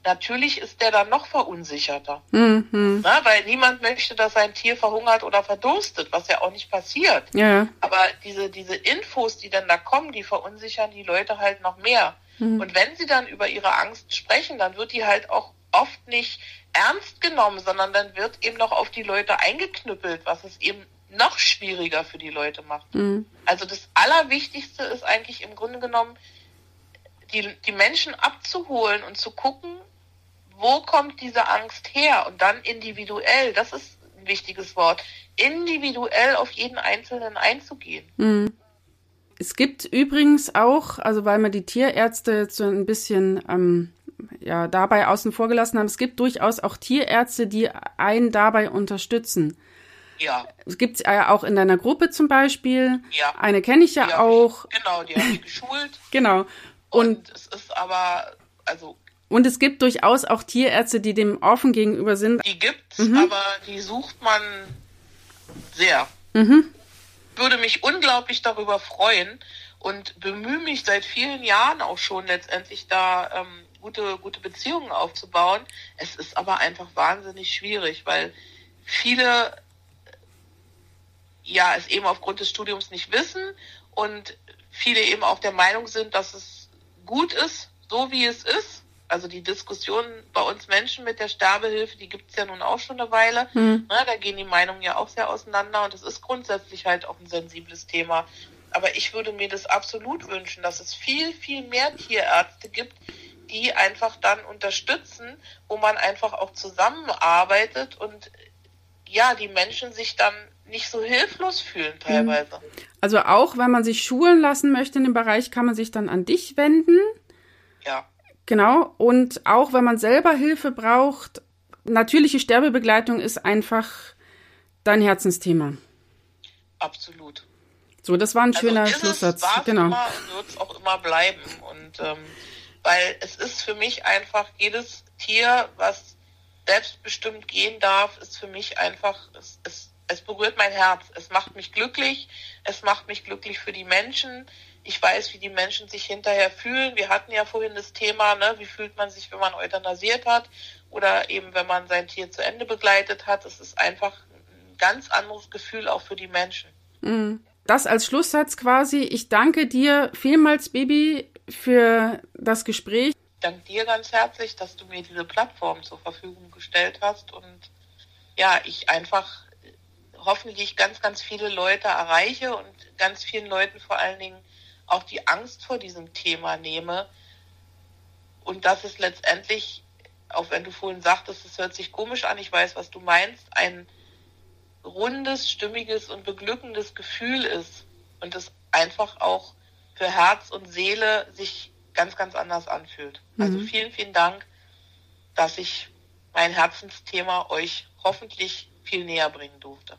B: natürlich ist der dann noch verunsicherter. Mhm. Na, weil niemand möchte, dass sein Tier verhungert oder verdurstet, was ja auch nicht passiert. Ja. Aber diese, diese Infos, die dann da kommen, die verunsichern die Leute halt noch mehr. Mhm. Und wenn sie dann über ihre Angst sprechen, dann wird die halt auch oft nicht ernst genommen, sondern dann wird eben noch auf die Leute eingeknüppelt, was es eben noch schwieriger für die Leute macht. Mhm. Also das Allerwichtigste ist eigentlich im Grunde genommen, die, die Menschen abzuholen und zu gucken, wo kommt diese Angst her? Und dann individuell, das ist ein wichtiges Wort, individuell auf jeden Einzelnen einzugehen. Mhm.
A: Es gibt übrigens auch, also weil wir die Tierärzte jetzt so ein bisschen ähm, ja, dabei außen vor gelassen haben, es gibt durchaus auch Tierärzte, die einen dabei unterstützen. Ja. Es gibt äh, auch in deiner Gruppe zum Beispiel. Ja. Eine kenne ich ja auch.
B: Ich, genau, die habe ich geschult.
A: genau.
B: Und, und es ist aber, also
A: und es gibt durchaus auch Tierärzte, die dem offen gegenüber sind.
B: Die gibt's, mhm. aber die sucht man sehr. Mhm. Würde mich unglaublich darüber freuen und bemühe mich seit vielen Jahren auch schon letztendlich da ähm, gute, gute Beziehungen aufzubauen. Es ist aber einfach wahnsinnig schwierig, weil viele ja es eben aufgrund des Studiums nicht wissen und viele eben auch der Meinung sind, dass es gut ist, so wie es ist also die Diskussion bei uns Menschen mit der Sterbehilfe, die gibt's ja nun auch schon eine Weile. Mhm. Na, da gehen die Meinungen ja auch sehr auseinander und es ist grundsätzlich halt auch ein sensibles Thema. Aber ich würde mir das absolut wünschen, dass es viel, viel mehr Tierärzte gibt, die einfach dann unterstützen, wo man einfach auch zusammenarbeitet und ja, die Menschen sich dann nicht so hilflos fühlen teilweise.
A: Also auch wenn man sich schulen lassen möchte in dem Bereich, kann man sich dann an dich wenden.
B: Ja.
A: Genau. Und auch wenn man selber Hilfe braucht, natürliche Sterbebegleitung ist einfach dein Herzensthema.
B: Absolut.
A: So, das war ein also schöner Schlusssatz.
B: Es, genau. Wird es auch immer bleiben. Und ähm, weil es ist für mich einfach jedes Tier, was selbstbestimmt gehen darf, ist für mich einfach, es, es, es berührt mein Herz. Es macht mich glücklich. Es macht mich glücklich für die Menschen ich weiß, wie die Menschen sich hinterher fühlen. Wir hatten ja vorhin das Thema, ne, wie fühlt man sich, wenn man euthanasiert hat oder eben wenn man sein Tier zu Ende begleitet hat. Es ist einfach ein ganz anderes Gefühl auch für die Menschen.
A: Mhm. Das als Schlusssatz quasi. Ich danke dir vielmals, Baby, für das Gespräch.
B: Ich danke dir ganz herzlich, dass du mir diese Plattform zur Verfügung gestellt hast und ja, ich einfach hoffentlich ganz, ganz viele Leute erreiche und ganz vielen Leuten vor allen Dingen auch die Angst vor diesem Thema nehme und dass es letztendlich, auch wenn du vorhin sagtest, es hört sich komisch an, ich weiß, was du meinst, ein rundes, stimmiges und beglückendes Gefühl ist und es einfach auch für Herz und Seele sich ganz, ganz anders anfühlt. Also mhm. Also vielen, vielen Dank, dass ich mein Herzensthema euch hoffentlich viel näher bringen durfte.